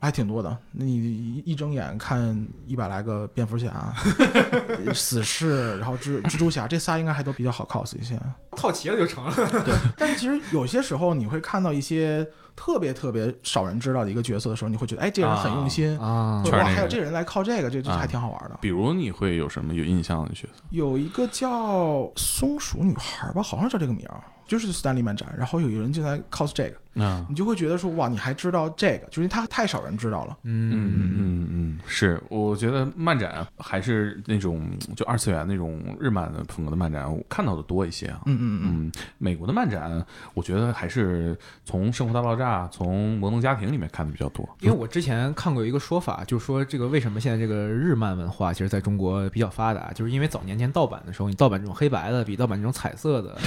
还挺多的。那你一一睁眼看一百来个蝙蝠侠、死侍，然后蜘蜘蛛侠，这仨应该还都比较好 cos 一些。套齐了就成了。对，但是其实有些时候你会看到一些特别特别少人知道的一个角色的时候，你会觉得，哎，这个人很用心。啊还有这个人来靠这个，这这啊还挺好玩的。比如你会有什么有印象的角色？有一个叫松鼠女孩吧，好像叫这个名儿，就是斯坦利漫展，然后有一个人就在 cos 这个，啊，你就会觉得说，哇，你还知道这个，就是他太少人知道了。嗯嗯嗯嗯，是，我觉得漫展还是那种就二次元那种日漫的风格的漫展，我看到的多一些啊。嗯嗯嗯嗯，美国的漫展，我觉得还是从《生活大爆炸》、从《摩登家庭》里面看的比较多。因为我之前看过一个说法，就是说这个为什么现在这个日漫文化其实在中国比较发达，就是因为早年间盗版的时候，你盗版这种黑白的比盗版这种彩色的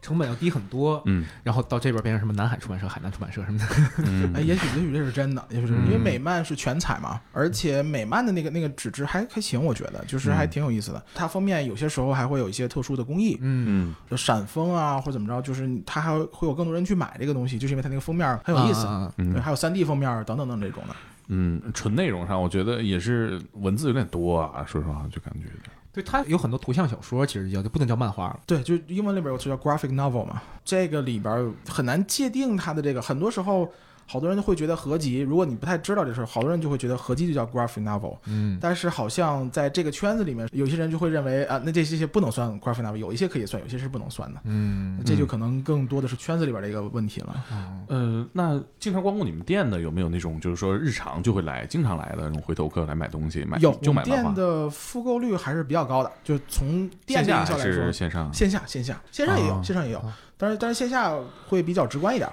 成本要低很多，嗯然后到这边变成什么南海出版社、海南出版社什么的，嗯 哎，也许也许这是真的，也许是嗯因为美漫是全彩嘛，而且美漫的那个那个纸质还还行，我觉得就是还挺有意思的。它封面有些时候还会有一些特殊的工艺，嗯，嗯，就闪封啊或者怎么着，就是它还会有更多人去买这个东西，就是因为它那个封面很有意思。啊还有三 D 封面等等等这种的。嗯，纯内容上，我觉得也是文字有点多啊，说实话，就感觉对，它有很多图像小说，其实叫就不能叫漫画了。对，就英文里边有词叫 graphic novel 嘛，这个里边很难界定它的这个，很多时候。好多人都会觉得合集，如果你不太知道这事儿，好多人就会觉得合集就叫 graphic novel。嗯但是好像在这个圈子里面，有些人就会认为啊，那这些不能算 graphic novel，有一些可以算，有些是不能算的。嗯这就可能更多的是圈子里边的一个问题了。呃，那经常光顾你们店的有没有那种就是说日常就会来、经常来的那种回头客来买东西，买有，就买？店的复购率还是比较高的，就从店线下还的营销来说是，线上？线下线下线上也有，哦线上也有哦。但是但是线下会比较直观一点，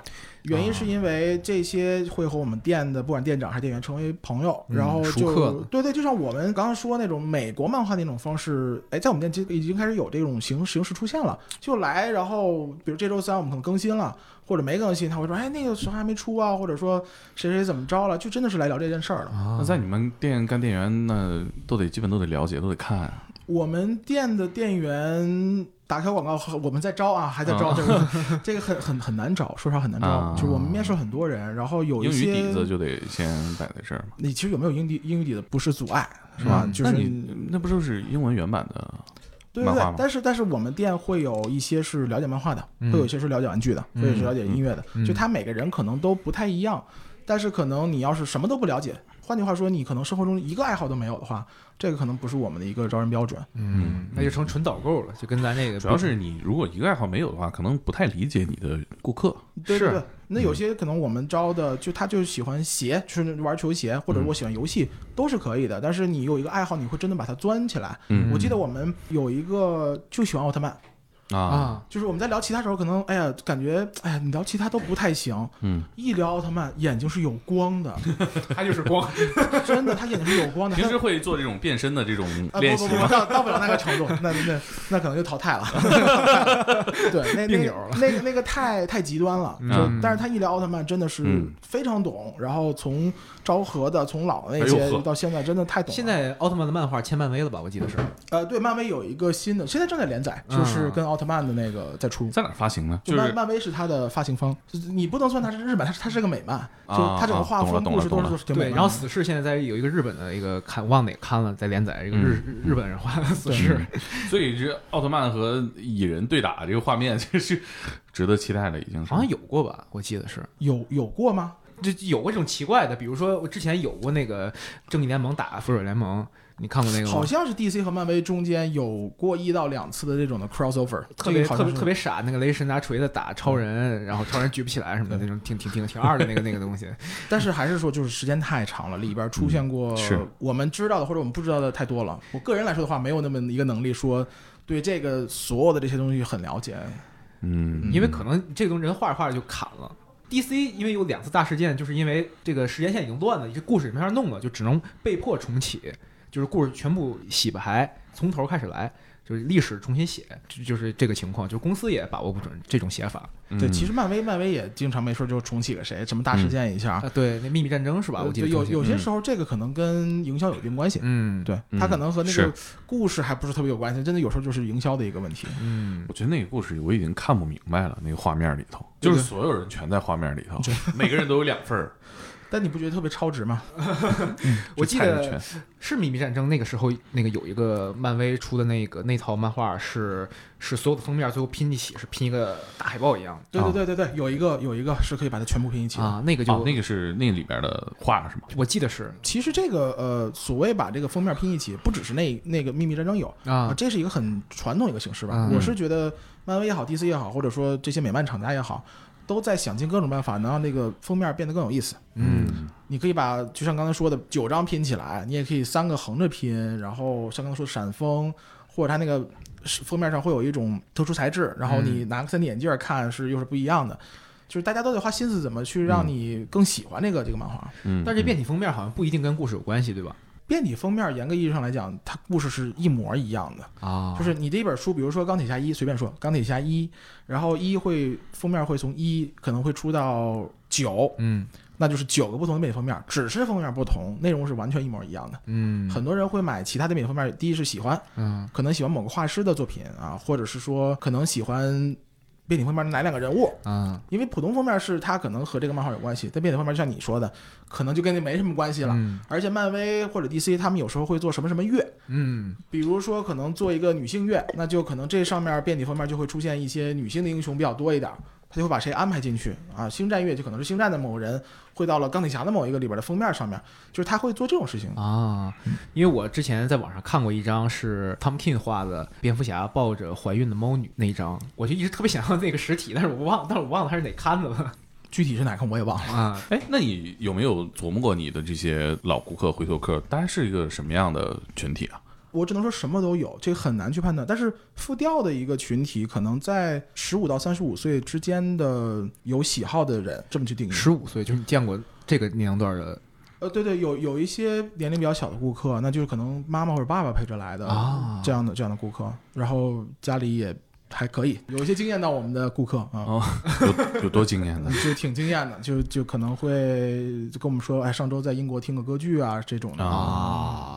原因是因为这些会和我们店的不管店长还是店员成为朋友，嗯然后熟客了就对对，就像我们刚刚说那种美国漫画那种方式，哎，在我们店其实已经开始有这种形形式出现了，就来，然后比如这周三我们可能更新了。或者没更新，他会说：“哎，那个时候还没出啊，或者说谁谁怎么着了，就真的是来聊这件事儿了。啊那在你们店干店员，那都得基本都得了解，都得看啊。我们店的店员打开广告，我们在招啊，还在招，啊这个 这个很很很难找，说实话很难招。啊就是我们面试很多人，然后有一英语些底子就得先摆在这儿嘛，你其实有没有英底英语底子不是阻碍，是吧？嗯就是那你那不就是英文原版的？对对对但是但是我们店会有一些是了解漫画的，嗯会有一些是了解玩具的，嗯会有一些了解音乐的，嗯就他每个人可能都不太一样。但是可能你要是什么都不了解，换句话说，你可能生活中一个爱好都没有的话，这个可能不是我们的一个招人标准。嗯，那就成纯导购了，就跟咱这个主要是你如果一个爱好没有的话，可能不太理解你的顾客。是对对对，那有些可能我们招的就他就喜欢鞋，就是玩球鞋，或者我喜欢游戏，都是可以的。但是你有一个爱好，你会真的把它钻起来。嗯我记得我们有一个就喜欢奥特曼，啊，啊，就是我们在聊其他时候，可能哎呀感觉哎呀你聊其他都不太行，嗯，一聊奥特曼眼睛是有光的，他就是光，真的他眼睛是有光的。平时会做这种变身的这种啊练习吗？不不不到到不了那个程度，那那那可能就淘汰了。对，那那那个那个太太极端了。嗯就但是他一聊奥特曼真的是嗯非常懂，然后从昭和的从老的那些到现在真的太懂了。现在奥特曼的漫画签漫威了吧？我记得是，呃对漫威有一个新的，现在正在连载，嗯就是跟奥特曼的那个在出。在哪发行呢？就就是漫漫威是它的发行方，就是你不能算它是日本，它是它是个美漫，就啊它整个画风、故事都是对。都是挺美。然后死侍现在在有一个日本的一个看忘哪个刊了，在连载一个日日本人画的死侍，所以这奥特曼和蚁人对打这个画面，这是值得期待的，已经是。好像有过吧？我记得是。有有过吗？就有过这种奇怪的，比如说我之前有过那个正义联盟打复仇者联盟，你看过那个吗？好像是 DC 和漫威中间有过一到两次的这种的 crossover，特别特别特别傻，那个雷神拿锤子打超人，然后超人举不起来什么的那种，挺挺挺挺二的那个那个东西。但是还是说，就是时间太长了，里边出现过我们知道的或者我们不知道的太多了。我个人来说的话，没有那么一个能力说对这个所有的这些东西很了解。嗯，因为可能这个东西人画着画着就砍了。DC 因为有两次大事件，就是因为这个时间线已经乱了，这故事也没法弄了，就只能被迫重启，就是故事全部洗白，从头开始来，就是历史重新写，就就是这个情况。就公司也把握不准这种写法对，嗯其实漫威漫威也经常没事就重启个谁，什么大事件一下。啊。对，那秘密战争是吧？我记得呃有有些时候这个可能跟营销有一定关系。嗯对，嗯它可能和那个故事还不是特别有关系，真的有时候就是营销的一个问题。嗯我觉得那个故事我已经看不明白了，那个画面里头，就是所有人全在画面里头，每个人都有两份儿。但你不觉得特别超值吗？我记得是秘密战争那个时候，那个有一个漫威出的那个那套漫画是是所有的封面最后拼一起，是拼一个大海报一样对对对对对，有一个有一个是可以把它全部拼一起的。啊，那个就、哦，那个是那里边的画是吗？我记得是其实这个呃，所谓把这个封面拼一起，不只是那那个秘密战争有啊，这是一个很传统一个形式吧。嗯我是觉得漫威也好，DC 也好，或者说这些美漫厂家也好，都在想尽各种办法，能让那个封面变得更有意思。嗯你可以把就像刚才说的九张拼起来，你也可以三个横着拼，然后像刚才说闪风，或者它那个封面上会有一种特殊材质，然后你拿个 3D 眼镜看是又是不一样的。就是大家都得花心思怎么去让你更喜欢这个这个漫画。嗯，但是这变体封面好像不一定跟故事有关系，对吧？变体封面严格意义上来讲，它故事是一模一样的。啊就是你这一本书，比如说《钢铁侠一》，随便说，《钢铁侠一》，然后一会封面会从一可能会出到九，嗯那就是九个不同的变体封面，只是封面不同，内容是完全一模一样的。嗯很多人会买其他的变体封面，第一是喜欢，嗯可能喜欢某个画师的作品啊，或者是说可能喜欢变体封面的哪两个人物，啊因为普通封面是它可能和这个漫画有关系，但变体封面就像你说的，可能就跟那没什么关系了。嗯而且漫威或者 DC 他们有时候会做什么什么月，嗯比如说可能做一个女性月，那就可能这上面变体封面就会出现一些女性的英雄比较多一点，他就会把谁安排进去啊？星战月就可能是星战的某个人会到了钢铁侠的某一个里边的封面上面，就是他会做这种事情。啊，因为我之前在网上看过一张是 Tom King 画的蝙蝠侠抱着怀孕的猫女那一张，我就一直特别想要那个实体，但是我忘，但是我忘了它是哪刊的了具体是哪看我也忘了。啊。哎，那你有没有琢磨过你的这些老顾客、回头客，大概是一个什么样的群体啊？我只能说什么都有，这个很难去判断。但是复调的一个群体，可能在十五到三十五岁之间的有喜好的人，这么去定义。十五岁就是你见过这个年龄段的呃，对对，有有一些年龄比较小的顾客，那就是可能妈妈或者爸爸陪着来的啊这样的这样的顾客，然后家里也还可以，有一些惊艳到我们的顾客啊。哦，有有多惊艳呢？就挺惊艳的，就就可能会就跟我们说，哎，上周在英国听个歌剧啊，这种的。啊，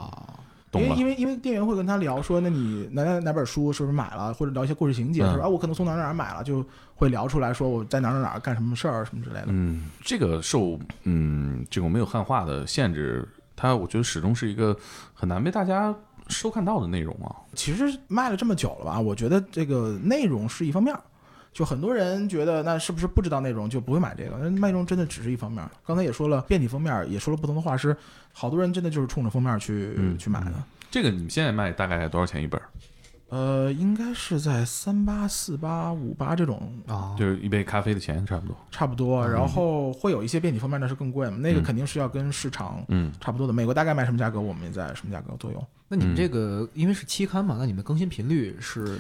懂因为因。为因为店员会跟他聊说，那你哪哪哪本书是不是买了，或者聊一些故事情节，嗯说啊，我可能从哪哪哪买了，就会聊出来说我在哪哪哪干什么事儿什么之类的。嗯，这个受嗯这种没有汉化的限制，它我觉得始终是一个很难被大家收看到的内容啊。其实卖了这么久了吧，我觉得这个内容是一方面儿，就很多人觉得那是不是不知道内容就不会买这个？那内容真的只是一方面。刚才也说了，变体封面，也说了不同的画师，好多人真的就是冲着封面去、嗯去买的。这个你们现在卖大概多少钱一本？呃，应该是在三八、四八、五八这种啊就是一杯咖啡的钱差不多。差不多，然后会有一些变体封面那是更贵嘛，那个嗯肯定是要跟市场嗯，差不多的。美国大概卖什么价格，我们也在什么价格左右。那你们嗯这个因为是期刊嘛，那你们更新频率是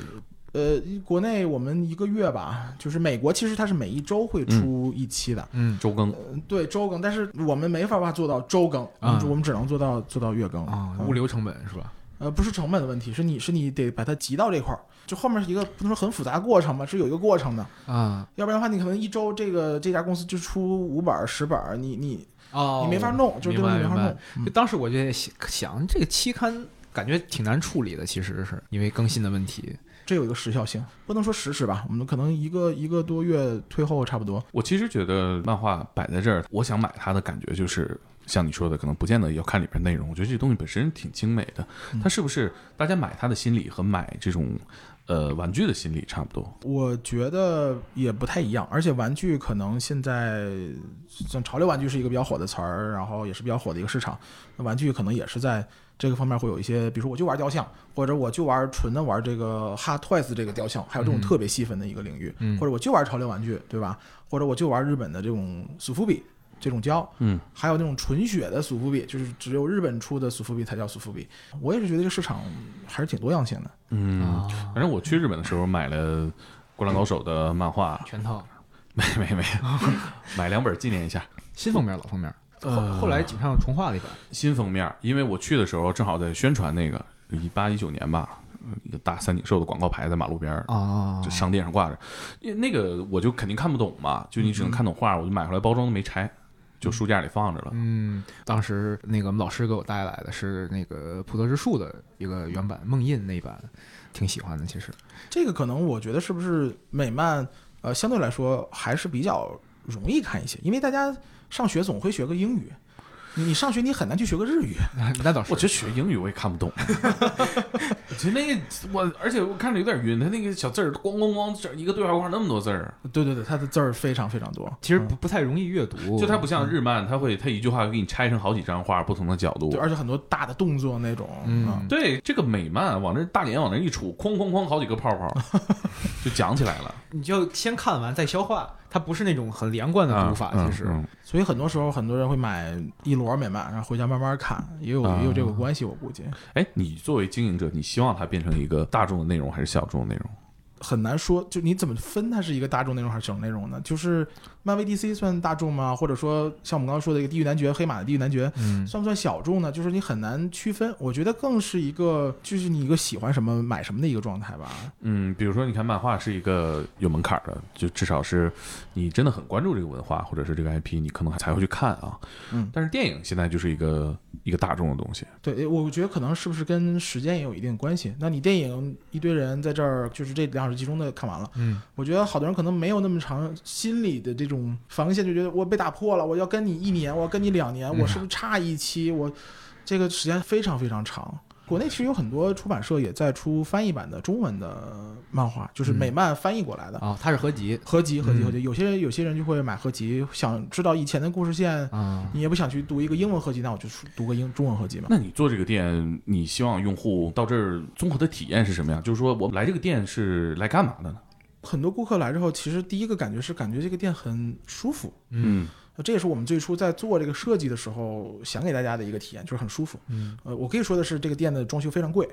呃，国内我们一个月吧，就是美国其实它是每一周会出一期的，嗯周更嗯对周更，但是我们没法把它做到周更，我们啊我们只能做到做到月更啊嗯物流成本是吧？呃，不是成本的问题，是你是你得把它集到这块儿，就后面是一个不能说很复杂的过程吧，是有一个过程的，啊要不然的话，你可能一周这个这家公司就出五本儿十本儿，你你哦你没法弄，就是这东西没法弄。嗯就当时我就想，这个期刊感觉挺难处理的，其实是因为更新的问题。这有一个时效性，不能说实时吧，我们可能一个一个多月退后差不多。我其实觉得漫画摆在这儿，我想买它的感觉就是像你说的，可能不见得要看里边内容。我觉得这东西本身挺精美的，它是不是大家买它的心理和买这种呃玩具的心理差不多？我觉得也不太一样，而且玩具可能现在像潮流玩具是一个比较火的词儿，然后也是比较火的一个市场。那玩具可能也是在这个方面会有一些，比如说我就玩雕像，或者我就玩纯的玩这个 Hot Toys 这个雕像，还有这种嗯特别细分的一个领域，嗯或者我就玩潮流玩具，对吧？或者我就玩日本的这种苏夫比这种胶，嗯，还有那种纯血的苏夫比，就是只有日本出的苏夫比才叫苏夫比。我也是觉得这个市场还是挺多样性的。嗯，啊，反正我去日本的时候买了《灌篮高手》的漫画，全套 没没没，买两本纪念一下。新封面、老封面，后呃后来井上重画了一版。新封面，因为我去的时候正好在宣传那个一八一九年吧，一个大三井寿的广告牌在马路边儿，啊就商店上挂着。因为那个我就肯定看不懂嘛，就你只能看懂画，我就买回来包装都没拆，就书架里放着了。嗯，当时那个我们老师给我带来的是那个普特之树的一个原版梦印那一版，挺喜欢的。其实这个可能我觉得是不是美漫，呃，相对来说还是比较容易看一些，因为大家上学总会学个英语，你你上学你很难去学个日语。那倒是我觉得学英语我也看不懂，我觉得那个我，而且我看着有点晕，他那个小字儿咣咣咣，这一个对话框那么多字儿，对对对，他的字儿非常非常多。其实不不太容易阅读，就它不像日漫，他会他一句话给你拆成好几张画，不同的角度对，。而且很多大的动作那种，嗯啊对，这个美漫往那大脸往那一杵，哐哐哐好几个泡泡，就讲起来了。你就先看完再消化，它不是那种很连贯的读法。嗯其实，嗯所以很多时候很多人会买一摞美漫，然后回家慢慢看，也有啊也有这个关系，我估计哎，你作为经营者，你希望它变成一个大众的内容还是小众的内容？很难说，就你怎么分它是一个大众内容还是小众内容呢？就是漫威 DC 算大众吗？或者说像我们刚刚说的一个地狱男爵、黑马的地狱男爵，嗯，算不算小众呢？就是你很难区分。我觉得更是一个，就是你一个喜欢什么买什么的一个状态吧。嗯，比如说，你看漫画是一个有门槛的，就至少是你真的很关注这个文化或者是这个 IP，你可能才会去看啊。嗯但是电影现在就是一个一个大众的东西。对，我觉得可能是不是跟时间也有一定关系？那你电影一堆人在这儿，就是这两小时集中的看完了，嗯，我觉得好多人可能没有那么长心理的这种防线，就觉得我被打破了，我要跟你一年，我要跟你两年，我是不是差一期？我这个时间非常非常长。国内其实有很多出版社也在出翻译版的中文的漫画，就是美漫翻译过来的。啊，它是合集合集，合集，嗯合集。有些人有些人就会买合集，想知道以前的故事线，啊，你也不想去读一个英文合集，那我就读个英中文合集嘛。那你做这个店，你希望用户到这儿综合的体验是什么样？就是说我来这个店是来干嘛的呢？很多顾客来之后，其实第一个感觉是感觉这个店很舒服。嗯这也是我们最初在做这个设计的时候想给大家的一个体验，就是很舒服。嗯，呃，我可以说的是，这个店的装修非常贵，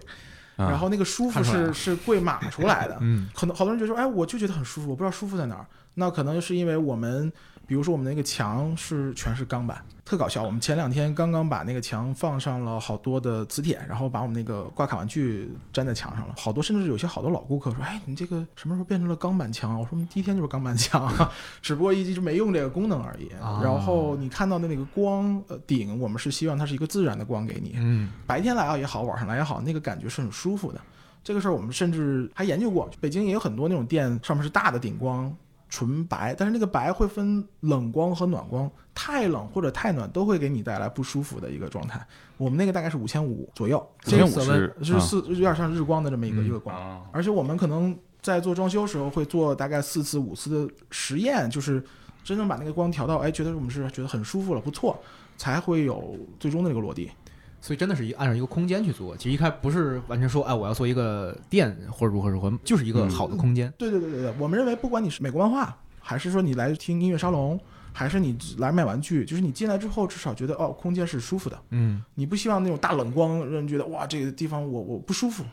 啊然后那个舒服是是贵码出来的。嗯可能好多人觉得说，哎，我就觉得很舒服，我不知道舒服在哪儿。那可能是因为我们，比如说我们那个墙是全是钢板，特搞笑。我们前两天刚刚把那个墙放上了好多的磁铁，然后把我们那个挂卡玩具粘在墙上了。好多甚至有些好多老顾客说，哎，你这个什么时候变成了钢板墙啊？我说我们第一天就是钢板墙，只不过一直没用这个功能而已。啊然后你看到的那个光呃顶，我们是希望它是一个自然的光给你，嗯白天来啊也好，晚上来也好，那个感觉是很舒服的。这个事儿我们甚至还研究过，北京也有很多那种店，上面是大的顶光，纯白，但是那个白会分冷光和暖光，太冷或者太暖都会给你带来不舒服的一个状态。我们那个大概是五千五左右，五千五色是是四有点像日光的这么一个、嗯。一个光，啊，而且我们可能在做装修时候会做大概四次五次的实验，就是真正把那个光调到，哎，觉得我们是觉得很舒服了，不错，才会有最终的那个落地。所以真的是一按照一个空间去做，其实一开始不是完全说，哎，我要做一个店或者如何如何，就是一个嗯好的空间。对对对对对，我们认为不管你是美国漫画，还是说你来听音乐沙龙，还是你来卖玩具，就是你进来之后至少觉得哦，空间是舒服的。嗯你不希望那种大冷光让人觉得哇，这个地方我我不舒服。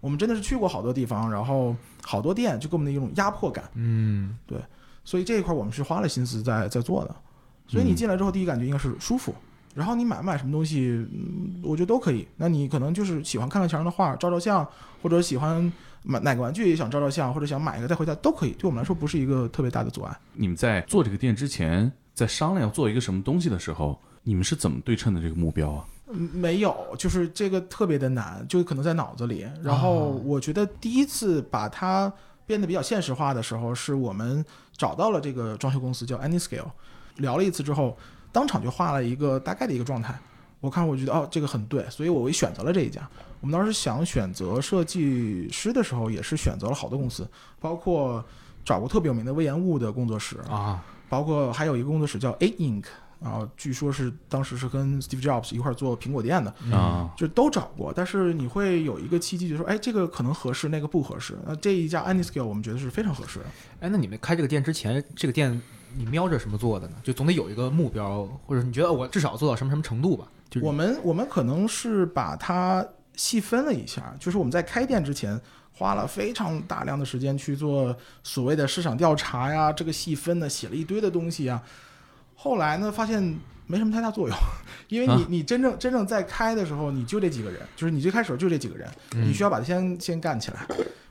我们真的是去过好多地方，然后好多店就给我们的一种压迫感，嗯对所以这一块我们是花了心思在在做的。所以你嗯进来之后，第一感觉应该是舒服。然后你买不买什么东西，嗯，我觉得都可以。那你可能就是喜欢看看墙上的画，照照相，或者喜欢买哪个玩具也想照照相，或者想买一个带回家都可以。对我们来说不是一个特别大的阻碍。你们在做这个店之前，在商量要做一个什么东西的时候，你们是怎么对称的这个目标啊？嗯没有，就是这个特别的难，就可能在脑子里。然后我觉得第一次把它变得比较现实化的时候，是我们找到了这个装修公司叫 Anyscale，聊了一次之后，当场就画了一个大概的一个状态。我看我觉得哦，这个很对，所以我也选择了这一家。我们当时想选择设计师的时候，也是选择了好多公司，包括找过特别有名的魏延物的工作室，啊，包括还有一个工作室叫 Eight Ink，然后据说是当时是跟 Steve Jobs 一块儿做苹果店的，嗯啊，就都找过，但是你会有一个契机，就说，哎，这个可能合适，那个不合适。那这一家 Anyscale 我们觉得是非常合适的。哎，那你们开这个店之前，这个店你瞄着什么做的呢？就总得有一个目标，或者你觉得我至少做到什么什么程度吧？就是我们我们可能是把它细分了一下，就是我们在开店之前花了非常大量的时间去做所谓的市场调查呀，这个细分呢写了一堆的东西啊。后来呢，发现没什么太大作用，因为你啊你真正真正在开的时候，你就这几个人，就是你最开始就这几个人，你需要把它先先干起来。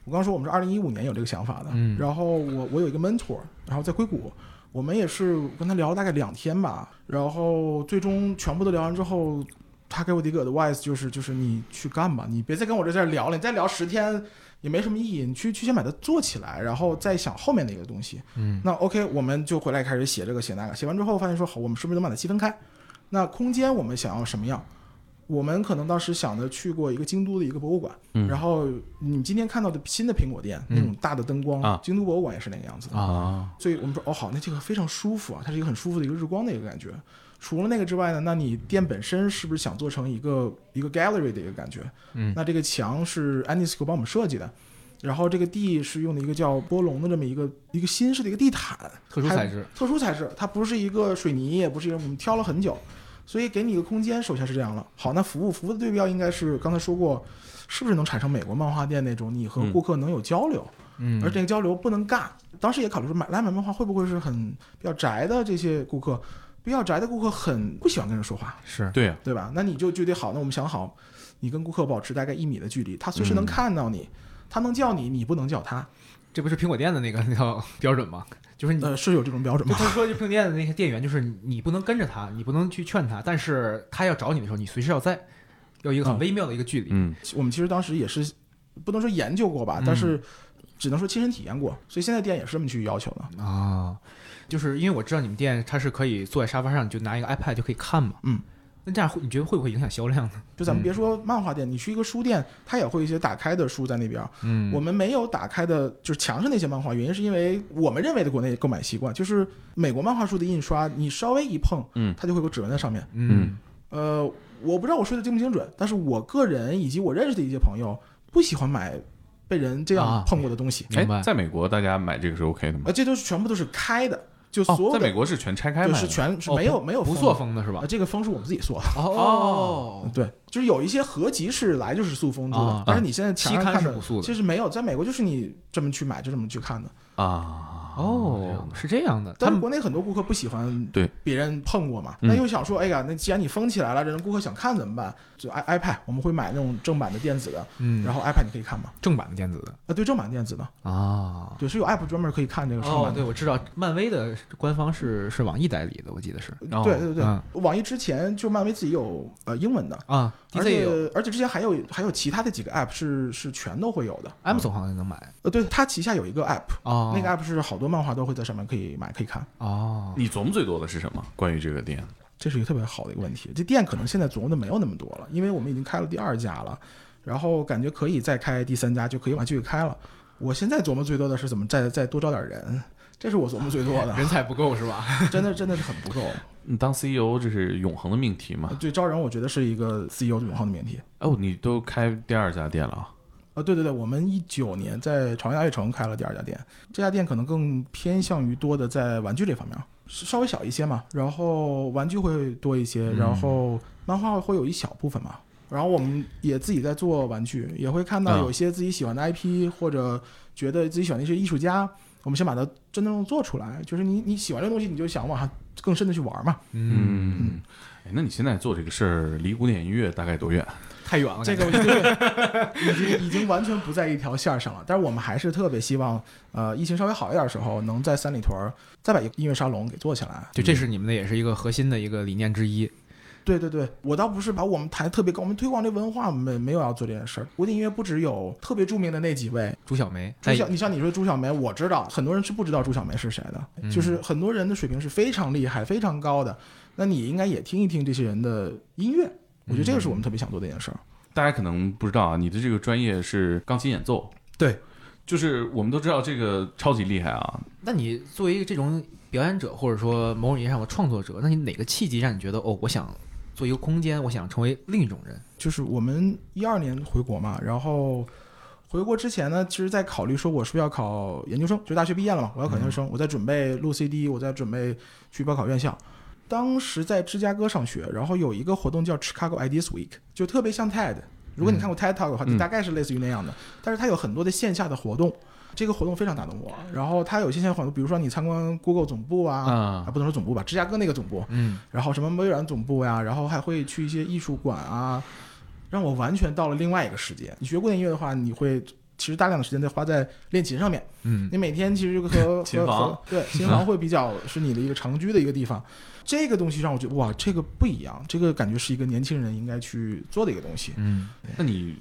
我刚刚说我们是二零一五年有这个想法的，嗯然后我我有一个 mentor，然后在硅谷，我们也是跟他聊了大概两天吧，然后最终全部都聊完之后，他给我的一个 advice 就是就是你去干吧，你别再跟我这在这聊了，你再聊十天也没什么意义，你去去先把它做起来，然后再想后面的一个东西。嗯那 OK，我们就回来开始写这个写那个，写完之后发现说好，我们是不是能把它细分开？那空间我们想要什么样？我们可能当时想的去过一个京都的一个博物馆，嗯然后你今天看到的新的苹果店、嗯那种大的灯光，啊京都博物馆也是那个样子的。啊，所以我们说哦好，那这个非常舒服啊，它是一个很舒服的一个日光的一个感觉。除了那个之外呢，那你店本身是不是想做成一个一个 gallery 的一个感觉？嗯那这个墙是 Anisco 帮我们设计的，然后这个地是用的一个叫波龙的这么一个一个新式的一个地毯，特殊材质，特殊材质，它不是一个水泥，也不是一个我们挑了很久，所以给你一个空间，首先是这样了。好，那服务服务的对标应该是刚才说过，是不是能产生美国漫画店那种你和顾客能有交流？嗯，而这个交流不能尬。当时也考虑说，买来买漫画会不会是很比较宅的这些顾客？比较宅的顾客很不喜欢跟人说话，是对呀、对吧？那你就就得好，那我们想好，你跟顾客保持大概一米的距离，他随时能嗯看到你，他能叫你，你不能叫他。这不是苹果店的那个那套 标准吗？就是你。呃，是有这种标准吗？就他说，就苹果店的那些店员，就是你不能跟着他，你不能去劝他，但是他要找你的时候，你随时要在，要一个很嗯微妙的一个距离。嗯，我们其实当时也是不能说研究过吧，嗯但是只能说亲身体验过，所以现在店也是这么去要求的。啊，就是因为我知道你们店它是可以坐在沙发上，你就拿一个 iPad 就可以看嘛。嗯，那这样会你觉得会不会影响销量呢？就咱们别说漫画店，你去一个书店，它也会有一些打开的书在那边。嗯我们没有打开的，就是墙上那些漫画，原因是因为我们认为的国内购买习惯，就是美国漫画书的印刷，你稍微一碰，嗯它就会有指纹在上面。嗯呃，我不知道我说的精不精准，但是我个人以及我认识的一些朋友不喜欢买被人这样啊碰过的东西，明白哎，在美国大家买这个是 OK 的吗？呃，这都是全部都是开的，哦，就所有的在美国是全拆开就是卖的，哦全是没有没有不封的做封的是吧啊，？这个封是我们自己做的。哦，对，就是有一些合集是来就是塑封住的，啊但是你现在期刊是不塑的其实没有，在美国就是你这么去买就这么去看的。啊，哦，是这样的，但是国内很多顾客不喜欢对。别人碰过嘛，嗯。那又想说，哎呀，那既然你封起来了，人顾客想看怎么办？就 i iPad 我们会买那种正版的电子的，嗯，然后 iPad 你可以看嘛，正版的电子的。啊，对，正版电子的，啊。对，是有 app 专门可以看这个正哦，版的。对，我知道，漫威的官方是是网易代理的，我记得是。哦对对对，嗯。网易之前就漫威自己有呃英文的，啊而且而且之前还有还有其他的几个 app 是是全都会有的。，Amazon 好像能买。呃，对，它旗下有一个 app，、哦，那个 app 是好多漫画都会在上面可以买可以看。哦，你琢磨最多的是什么？关于这个店，这是一个特别好的一个问题。这店可能现在琢磨的没有那么多了，因为我们已经开了第二家了，然后感觉可以再开第三家，就可以往继续开了。我现在琢磨最多的是怎么再再多招点人，这是我琢磨最多的，人才不够是吧？真的真的是很不够。你当 CEO 这是永恒的命题嘛？对招人，我觉得是一个 CEO 永恒的命题。哦，你都开第二家店了啊？啊，对对对，我们一九年在朝阳大悦城开了第二家店，这家店可能更偏向于多的在玩具这方面，稍微小一些嘛，然后玩具会多一些，然后漫画会有一小部分嘛。然后我们也自己在做玩具，也会看到啊有一些自己喜欢的 IP，、或者觉得自己喜欢的一些艺术家，我们先把它真正做出来。就是你你喜欢这个东西，你就想往上更深的去玩嘛。嗯，哎，那你现在做这个事儿离古典音乐大概多远？太远了，这个我觉得 已经已经完全不在一条线儿上了。但是我们还是特别希望，呃，疫情稍微好一点的时候，能在三里屯儿再把一个音乐沙龙给做起来。就这是你们的也是一个核心的一个理念之一。对对对，我倒不是把我们抬得特别高，我们推广这文化，我们没有要做这件事儿。古典音乐不只有特别著名的那几位，朱小梅，朱小，你像你说朱小梅，我知道很多人是不知道朱小梅是谁的，嗯就是很多人的水平是非常厉害、非常高的。那你应该也听一听这些人的音乐，我觉得这个是我们特别想做的一件事儿。大家可能不知道啊，你的这个专业是钢琴演奏，对，就是我们都知道这个超级厉害啊。那你作为一个这种表演者，或者说某种意义上的创作者，那你哪个契机让你觉得哦，我想做一个空间，我想成为另一种人？就是我们一二年回国嘛，然后回国之前呢，其实在考虑说我是不是要考研究生，就大学毕业了嘛，我要考研究生，我在准备录 CD，我在准备去报考院校。当时在芝加哥上学，然后有一个活动叫 Chicago Ideas Week，就特别像 TED。如果你看过 TED Talk 的话，嗯就大概是类似于那样的，但是它有很多的线下的活动。这个活动非常打动我，然后它有线下活动，比如说你参观 Google 总部啊，啊啊不能说总部吧，芝加哥那个总部，嗯，然后什么微软总部呀，然后还会去一些艺术馆啊，让我完全到了另外一个世界。你学古典音乐的话，你会其实大量的时间在花在练琴上面。嗯，你每天其实和 琴和房和对琴房会比较是你的一个常居的一个地方。这个东西让我觉得哇，这个不一样，这个感觉是一个年轻人应该去做的一个东西。嗯，那你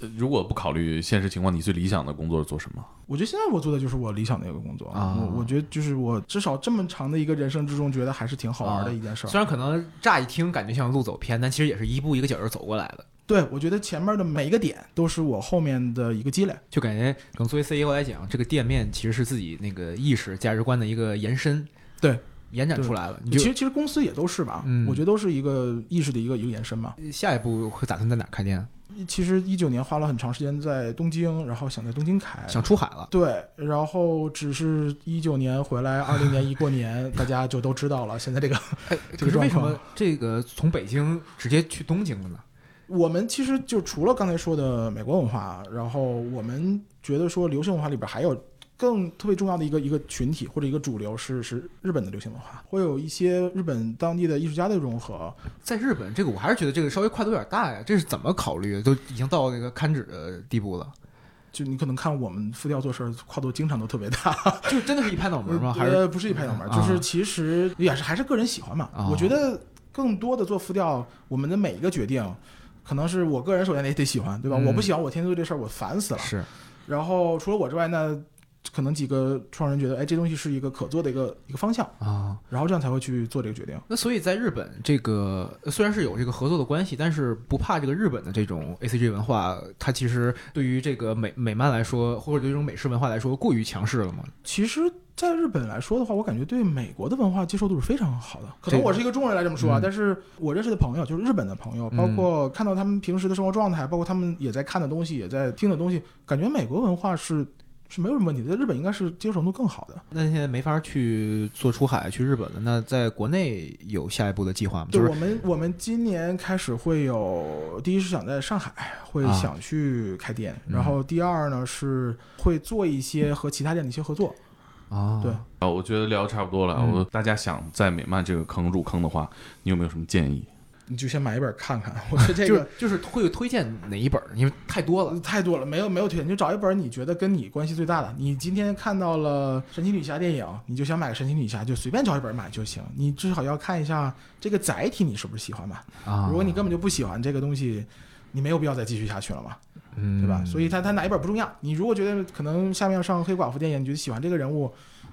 呃如果不考虑现实情况，你最理想的工作是做什么？我觉得现在我做的就是我理想的一个工作啊我我觉得就是我至少这么长的一个人生之中，觉得还是挺好玩的一件事儿。虽然可能乍一听感觉像路走偏，但其实也是一步一个脚印走过来的。对，我觉得前面的每一个点都是我后面的一个积累。就感觉可能作为 CEO 来讲，这个店面其实是自己那个意识、价值观的一个延伸，对，延展出来了。你其实其实公司也都是吧，嗯我觉得都是一个意识的一个一个延伸嘛。下一步会打算在哪开店？其实一九年花了很长时间在东京，然后想在东京开，想出海了。对，然后只是一九年回来，二零年一过年，大家就都知道了。现在这个哎，这个状况可是为什么这个从北京直接去东京了呢？我们其实就除了刚才说的美国文化，然后我们觉得说流行文化里边还有更特别重要的一个一个群体或者一个主流是是日本的流行文化，会有一些日本当地的艺术家的融合。在日本，这个我还是觉得这个稍微跨度有点大呀。这是怎么考虑的？都已经到那个堪指的地步了，就你可能看我们复调做事儿跨度经常都特别大，就真的是一拍脑门吗？还是呃不是一拍脑门儿，啊就是其实也是还是个人喜欢嘛。啊我觉得更多的做复调，我们的每一个决定，可能是我个人首先得得喜欢，对吧？嗯我不喜欢，我天天做这事儿，我烦死了。是然后除了我之外，那可能几个创始人觉得，哎，这东西是一个可做的一个一个方向，啊？然后这样才会去做这个决定。那所以在日本，这个呃虽然是有这个合作的关系，但是不怕这个日本的这种 A C G 文化，它其实对于这个美美漫来说，或者对这种美式文化来说，过于强势了嘛？其实，在日本来说的话，我感觉对美国的文化接受度是非常好的。可能我是一个中国人来这么说啊，嗯但是我认识的朋友，就是日本的朋友，嗯包括看到他们平时的生活状态，包括他们也在看的东西，也在听的东西，感觉美国文化是是没有什么问题的，在日本应该是接受程度更好的。那现在没法去做出海去日本了，那在国内有下一步的计划吗？对就是我们我们今年开始会有，第一是想在上海会啊想去开店，嗯然后第二呢是会做一些和其他店的一些合作。啊，对啊，我觉得聊得差不多了。嗯我大家想在美漫这个坑入坑的话，你有没有什么建议？你就先买一本看看，我觉得这就是个就是会推荐哪一本儿？因为太多了。太多了，没有没有推荐，你就找一本你觉得跟你关系最大的。你今天看到了神奇女侠电影，你就想买个神奇女侠，就随便找一本买就行。你至少要看一下这个载体你是不是喜欢吧。啊，如果你根本就不喜欢这个东西，你没有必要再继续下去了嘛。嗯，对吧？所以他他哪一本不重要，你如果觉得可能下面要上黑寡妇电影，你觉得喜欢这个人物，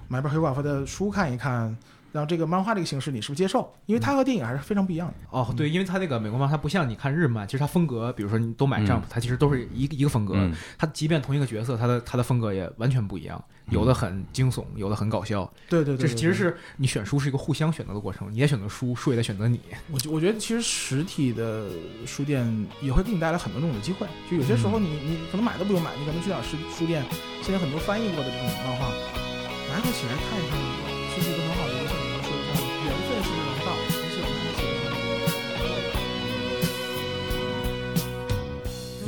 买本黑寡妇的书看一看，然后这个漫画这个形式你是不是接受？因为它和电影还是非常不一样的。哦，对，因为它那个美国漫，它不像你看日漫，其实它风格，比如说你都买 Jump，、它其实都是一个一个风格。嗯它即便同一个角色，它的它的风格也完全不一样，有的很惊悚，有的很搞笑。对对对对这是其实是你选书是一个互相选择的过程，你也选择书，书也在选择你。我觉我觉得其实实体的书店也会给你带来很多这种的机会。就有些时候你你可能买都不用买，你可能去点书书店，现在很多翻译过的这种漫画，拿回起来看一看，这是一个很好的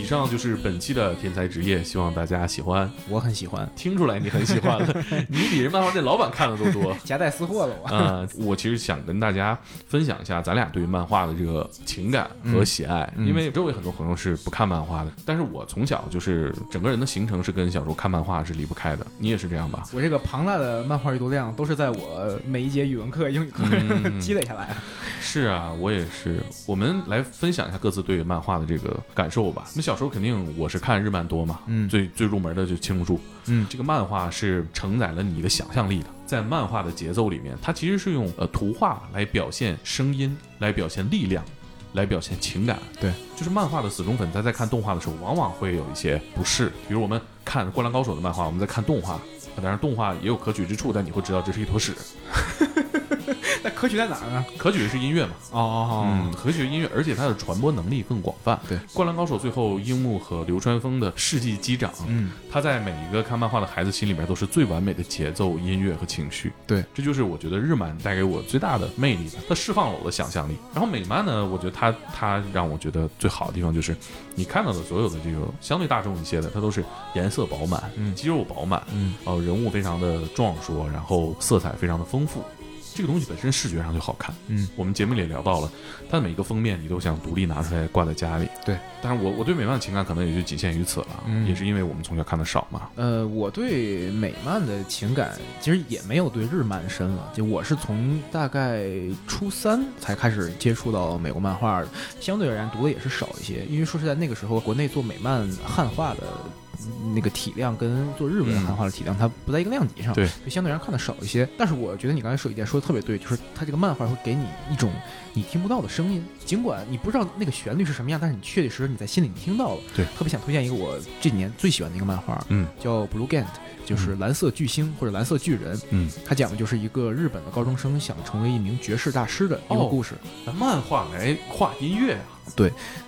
上就是本期的天才职业，希望大家喜欢。我很喜欢，听出来你很喜欢了，你比人漫画店老板看的都多。夹带私货了我。呃，我其实想跟大家分享一下咱俩对于漫画的这个情感和喜爱，嗯因为周围很多朋友是不看漫画的，但是我从小就是整个人的行程是跟小时候看漫画是离不开的。你也是这样吧？我这个庞大的漫画阅读量都是在我每一节语文课、英语课、嗯 积累下来的。是啊，我也是。我们来分享一下各自对漫画的这个感受吧。那小时候肯定我是看日漫多嘛，嗯最最入门的就是《青龙珠》。嗯这个漫画是承载了你的想象力的，在漫画的节奏里面，它其实是用呃图画来表现声音，来表现力量，来表现情感。对，就是漫画的死忠粉，他在看动画的时候，往往会有一些不适。比如我们看《灌篮高手》的漫画，我们在看动画，当然动画也有可取之处，但你会知道这是一坨屎。那可取在哪儿呢？可取的是音乐嘛，哦哦嗯，可取的音乐，而且它的传播能力更广泛。对，《灌篮高手》最后樱木和流川枫的世纪击掌，嗯，他在每一个看漫画的孩子心里面都是最完美的节奏、音乐和情绪。对，这就是我觉得日漫带给我最大的魅力，它释放了我的想象力。然后美漫呢，我觉得它它让我觉得最好的地方就是，你看到的所有的这个相对大众一些的，它都是颜色饱满，嗯肌肉饱满，嗯，呃，人物非常的壮硕，然后色彩非常的丰富。这个东西本身视觉上就好看，嗯，我们节目里也聊到了，它的每一个封面你都想独立拿出来挂在家里，对。但是我我对美漫的情感可能也就仅限于此了，嗯也是因为我们从小看的少嘛，呃，我对美漫的情感其实也没有对日漫深了，就我是从大概初三才开始接触到美国漫画的，相对而言读的也是少一些，因为说实在那个时候国内做美漫汉化的。那个体量跟做日文汉化的体量，它不在一个量级上，对，就相对而言看的少一些。但是我觉得你刚才说一点说的特别对，就是它这个漫画会给你一种你听不到的声音，尽管你不知道那个旋律是什么样，但是你确确实实你在心里听到了。对特别想推荐一个我这几年最喜欢的一个漫画，嗯叫 Blue Gant，就是蓝色巨星或者蓝色巨人。嗯，它讲的就是一个日本的高中生想成为一名爵士大师的一个哦故事。拿漫画来画音乐啊，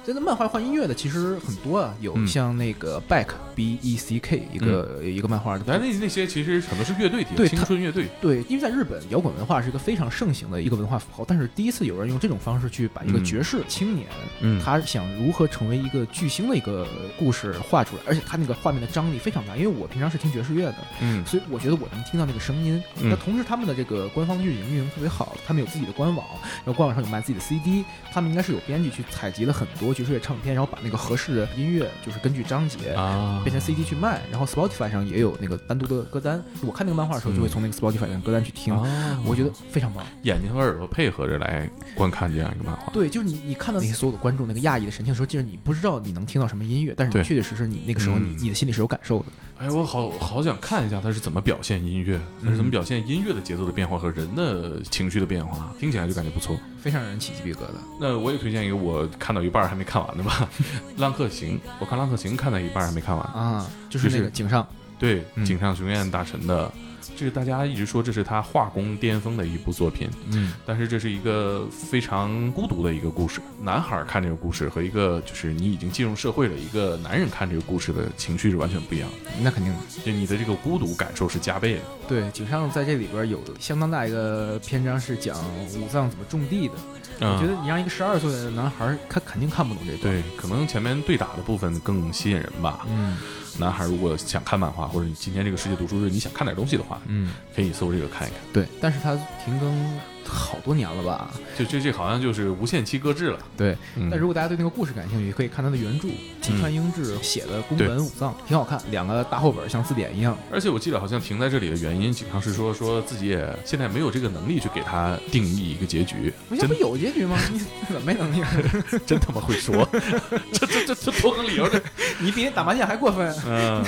这个漫画换音乐的其实很多啊，有嗯。像那个 Back B E C K 一个、一个漫画，但那那些其实很多是乐队体的，对青春乐队，对，因为在日本摇滚文化是一个非常盛行的一个文化符号，但是第一次有人用这种方式去把一个嗯爵士青年，嗯。他想如何成为一个巨星的一个故事画出来，而且他那个画面的张力非常大，因为我平常是听爵士乐的，嗯。所以我觉得我能听到那个声音。嗯。那同时他们的这个官方运营运营特别好，他们有自己的官网，然后官网上有卖自己的 CD，他们应该是有编辑去采集了很多爵士乐唱片，然后把那个合适的音乐就是根据章节。啊变成 CD 去卖，然后 Spotify 上也有那个单独的歌单。我看那个漫画的时候，就会从那个 Spotify 上歌单去听，啊我觉得非常棒。眼睛和耳朵配合着来观看这样一个漫画，对，就是你你看到那些所有的观众那个讶异的神情的时候，就是你不知道你能听到什么音乐，但是你确确实实你那个时候你嗯你的心里是有感受的。哎，我好好想看一下他是怎么表现音乐，他是怎么表现音乐的节奏的变化和人的情绪的变化，听起来就感觉不错。非常让人起鸡皮疙瘩。那我也推荐一个我看到一半还没看完的吧，《浪客行》。我看《浪客行》看到一半还没看完。啊，就是那个井上，对，嗯井上雄彦大神的这个大家一直说这是他画工巅峰的一部作品，嗯，但是这是一个非常孤独的一个故事。男孩看这个故事和一个就是你已经进入社会的一个男人看这个故事的情绪是完全不一样的，那肯定的。就你的这个孤独感受是加倍的。对，井上在这里边有相当大一个篇章是讲武藏怎么种地的。嗯我觉得你让一个十二岁的男孩儿，他肯定看不懂这段。对，可能前面对打的部分更吸引人吧。嗯男孩如果想看漫画，或者你今天这个世界读书日你想看点东西的话，嗯，可以搜这个看一看。对。但是他停更好多年了吧？就这这好像就是无限期搁置了。对。嗯但如果大家对那个故事感兴趣，可以看他的原著吉川英治写的宫本武藏，挺好看，两个大厚本像字典一样。而且我记得好像停在这里的原因，井上是说说自己也现在没有这个能力去给他定义一个结局，真不不有结局吗？你怎么没能力？真他妈会说，这这这这多个理由这。你比那打麻将还过分。嗯，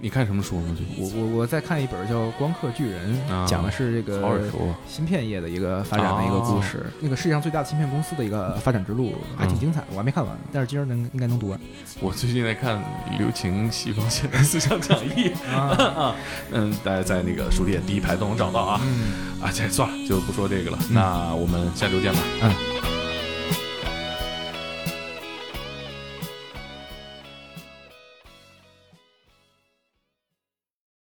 你看什么书吗？最近我我我在看一本叫《光刻巨人》，啊讲的是这个。芯片业的一个发展的一个故事，那个世界上最大的芯片公司的一个发展之路，还挺精彩的。我还没看完，但是今儿能应该能读完。我最近在看《流行西方现代思想讲义》啊，嗯，大家在那个书店第一排都能找到啊。嗯啊，这算了，就不说这个了。那我们下周见吧。嗯。